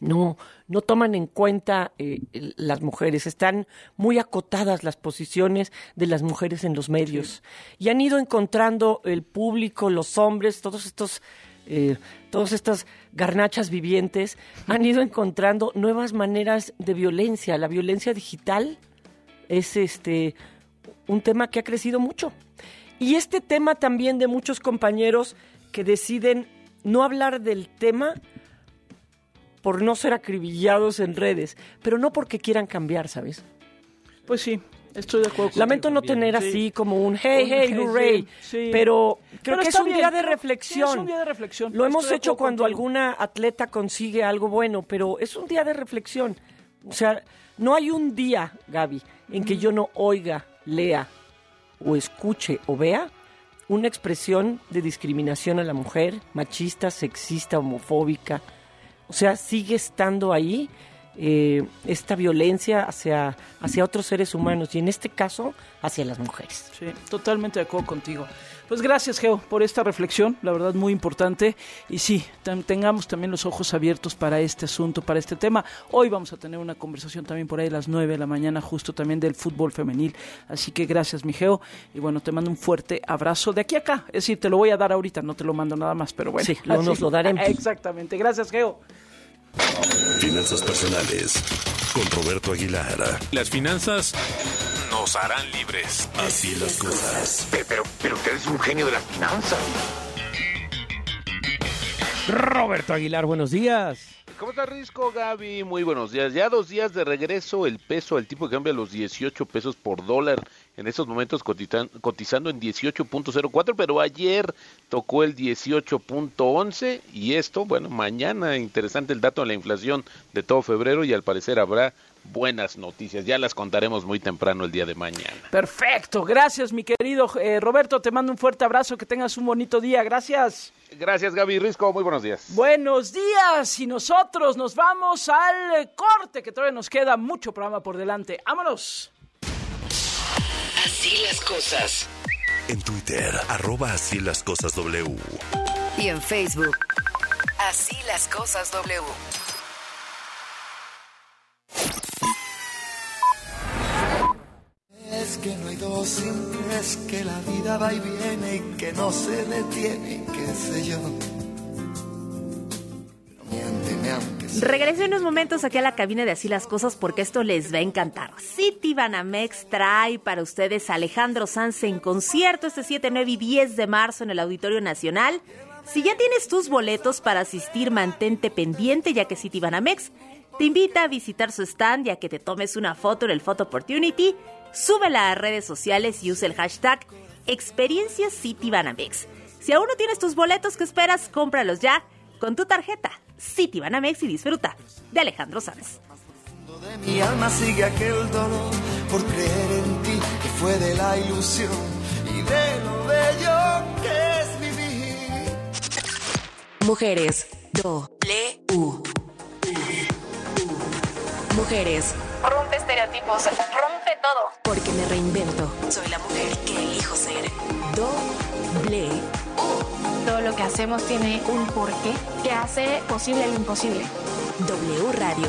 Speaker 27: no, no toman en cuenta eh, las mujeres, están muy acotadas las posiciones de las mujeres en los medios y han ido encontrando el público, los hombres, todos estos eh, todas estas garnachas vivientes han ido encontrando nuevas maneras de violencia. La violencia digital es este un tema que ha crecido mucho. Y este tema también de muchos compañeros que deciden no hablar del tema por no ser acribillados en redes, pero no porque quieran cambiar, ¿sabes?
Speaker 4: Pues sí, estoy de acuerdo.
Speaker 27: Lamento no tener
Speaker 4: sí.
Speaker 27: así como un hey,
Speaker 4: Un
Speaker 27: hey, hooray,
Speaker 4: sí, sí.
Speaker 27: pero creo
Speaker 4: Pero
Speaker 27: que es un
Speaker 4: bien,
Speaker 27: día de reflexión.
Speaker 4: es un día de reflexión.
Speaker 27: Lo hemos hecho cuando
Speaker 4: contigo.
Speaker 27: alguna atleta consigue algo bueno, pero es un día de reflexión. O sea, no hay un día, Gaby, en que yo no oiga, lea o escuche o vea una expresión de discriminación a la mujer, machista, sexista, homofóbica. O sea, sigue estando ahí eh, esta violencia hacia, hacia otros seres humanos y en este caso hacia las mujeres.
Speaker 4: Sí, totalmente de acuerdo contigo. Pues gracias, Geo, por esta reflexión, la verdad muy importante. Y sí, ten- tengamos también los ojos abiertos para este asunto, para este tema. Hoy vamos a tener una conversación también por ahí a las 9 de la mañana, justo también del fútbol femenil. Así que gracias, mi Geo. Y bueno, te mando un fuerte abrazo de aquí a acá. Es decir, te lo voy a dar ahorita, no te lo mando nada más, pero bueno.
Speaker 27: Sí, lo- nos lo daremos. [laughs]
Speaker 4: Exactamente. Gracias, Geo.
Speaker 3: Finanzas personales con Roberto Aguilar.
Speaker 31: Las finanzas nos harán libres.
Speaker 3: Así las cosas.
Speaker 31: Pero, pero usted es un genio de las finanzas.
Speaker 5: Roberto Aguilar, buenos días.
Speaker 32: ¿Cómo está Risco, Gaby? Muy buenos días. Ya dos días de regreso, el peso, el tipo de cambio a los 18 pesos por dólar. En estos momentos cotizan- cotizando en 18.04, pero ayer tocó el 18.11 y esto, bueno, mañana interesante el dato de la inflación de todo febrero y al parecer habrá buenas noticias. Ya las contaremos muy temprano el día de mañana.
Speaker 4: Perfecto. Gracias, mi querido eh, Roberto. Te mando un fuerte abrazo. Que tengas un bonito día. Gracias.
Speaker 32: Gracias, Gaby Risco. Muy buenos días.
Speaker 4: Buenos días y nosotros nos vamos al corte que todavía nos queda mucho programa por delante. ¡Vámonos!
Speaker 12: Así las cosas.
Speaker 3: En Twitter, arroba así las cosas W.
Speaker 12: Y en Facebook. Así las cosas W.
Speaker 10: Es que no hay dos sin tres, que la vida va y viene y que no se detiene, qué sé yo.
Speaker 7: Regreso en unos momentos aquí a la cabina de Así las Cosas porque esto les va a encantar. City Banamex trae para ustedes a Alejandro Sanz en concierto este 7, 9 y 10 de marzo en el Auditorio Nacional. Si ya tienes tus boletos para asistir, mantente pendiente ya que City Banamex te invita a visitar su stand ya que te tomes una foto en el Photo Opportunity, súbela a redes sociales y usa el hashtag Experiencia Banamex. Si aún no tienes tus boletos, ¿qué esperas? Cómpralos ya con tu tarjeta City Banamex y disfruta de Alejandro Sanz.
Speaker 10: De mi alma sigue aquel dolor por creer en ti, que fue de la ilusión y de lo bello que es vivir.
Speaker 12: Mujeres. W. Mujeres.
Speaker 14: Rompe estereotipos, rompe todo.
Speaker 12: Porque me reinvento. Soy la mujer que elijo ser. Doble.
Speaker 14: Todo lo que hacemos tiene un porqué que hace posible lo imposible.
Speaker 12: W Radio.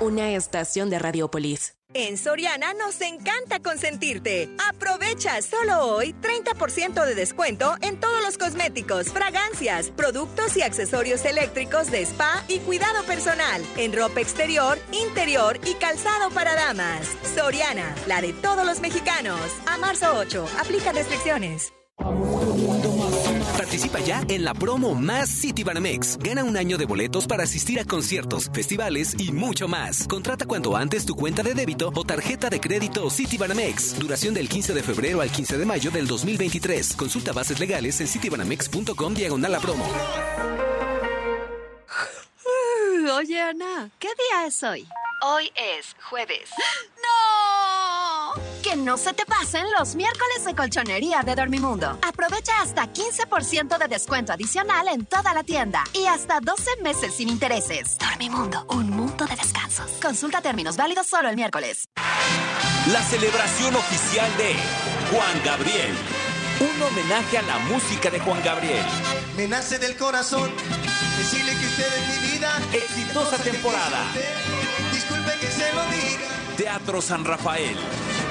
Speaker 12: Una estación de Radiopolis.
Speaker 25: En Soriana nos encanta consentirte. Aprovecha solo hoy 30% de descuento en todos los cosméticos, fragancias, productos y accesorios eléctricos de spa y cuidado personal, en ropa exterior, interior y calzado para damas. Soriana, la de todos los mexicanos. A marzo 8, aplica restricciones.
Speaker 19: Participa ya en la promo Más City Banamex. Gana un año de boletos para asistir a conciertos, festivales y mucho más. Contrata cuanto antes tu cuenta de débito o tarjeta de crédito City Banamex. Duración del 15 de febrero al 15 de mayo del 2023. Consulta bases legales en citybanamex.com diagonal la promo.
Speaker 33: Oye, Ana, ¿qué día es hoy?
Speaker 34: Hoy es jueves. [gasps]
Speaker 33: ¡No! Que no se te pasen los miércoles de colchonería de Dormimundo. Aprovecha hasta 15% de descuento adicional en toda la tienda y hasta 12 meses sin intereses. Dormimundo, un mundo de descansos. Consulta términos válidos solo el miércoles.
Speaker 19: La celebración oficial de Juan Gabriel. Un homenaje a la música de Juan Gabriel.
Speaker 10: Me nace del corazón decirle que usted es mi vida.
Speaker 19: Exitosa temporada.
Speaker 10: Disculpe que se lo diga.
Speaker 19: Teatro San Rafael.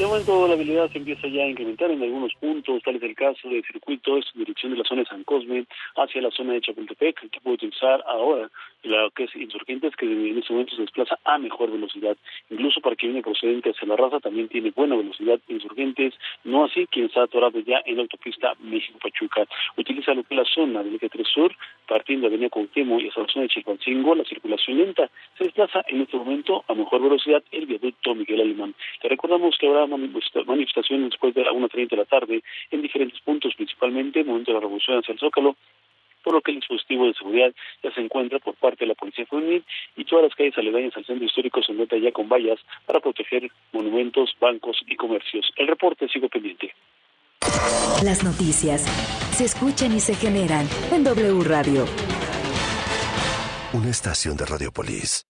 Speaker 6: De momento la habilidad se empieza ya a incrementar en algunos puntos, tal es el caso del circuito en dirección de la zona de San Cosme hacia la zona de Chapultepec, que puede utilizar ahora la que es Insurgentes, que en este momento se desplaza a mejor velocidad. Incluso para quien viene procedente hacia la raza también tiene buena velocidad Insurgentes, no así quien está atorado ya en la autopista México-Pachuca. Utiliza lo que es la zona del eje 3 Sur, partiendo de Avenida Cuauhtémoc y hasta la zona de Chilpancingo, la circulación lenta. Se desplaza en este momento a mejor velocidad el viaducto Miguel Alemán. Te recordamos que habrá manifestaciones después de la 1.30 de la tarde en diferentes puntos, principalmente en el momento de la revolución hacia el Zócalo, por lo que el dispositivo de seguridad ya se encuentra por parte de la Policía Juvenil y todas las calles aledañas al centro histórico se encuentran ya con vallas para proteger monumentos, bancos y comercios. El reporte sigue pendiente.
Speaker 35: Las noticias se escuchan y se generan en W Radio.
Speaker 3: Una estación de Radiopolis.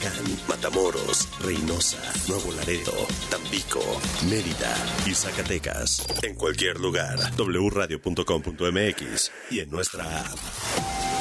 Speaker 3: Matamoros, Reynosa, Nuevo Laredo, Tampico, Mérida y Zacatecas. En cualquier lugar, wradio.com.mx y en nuestra app.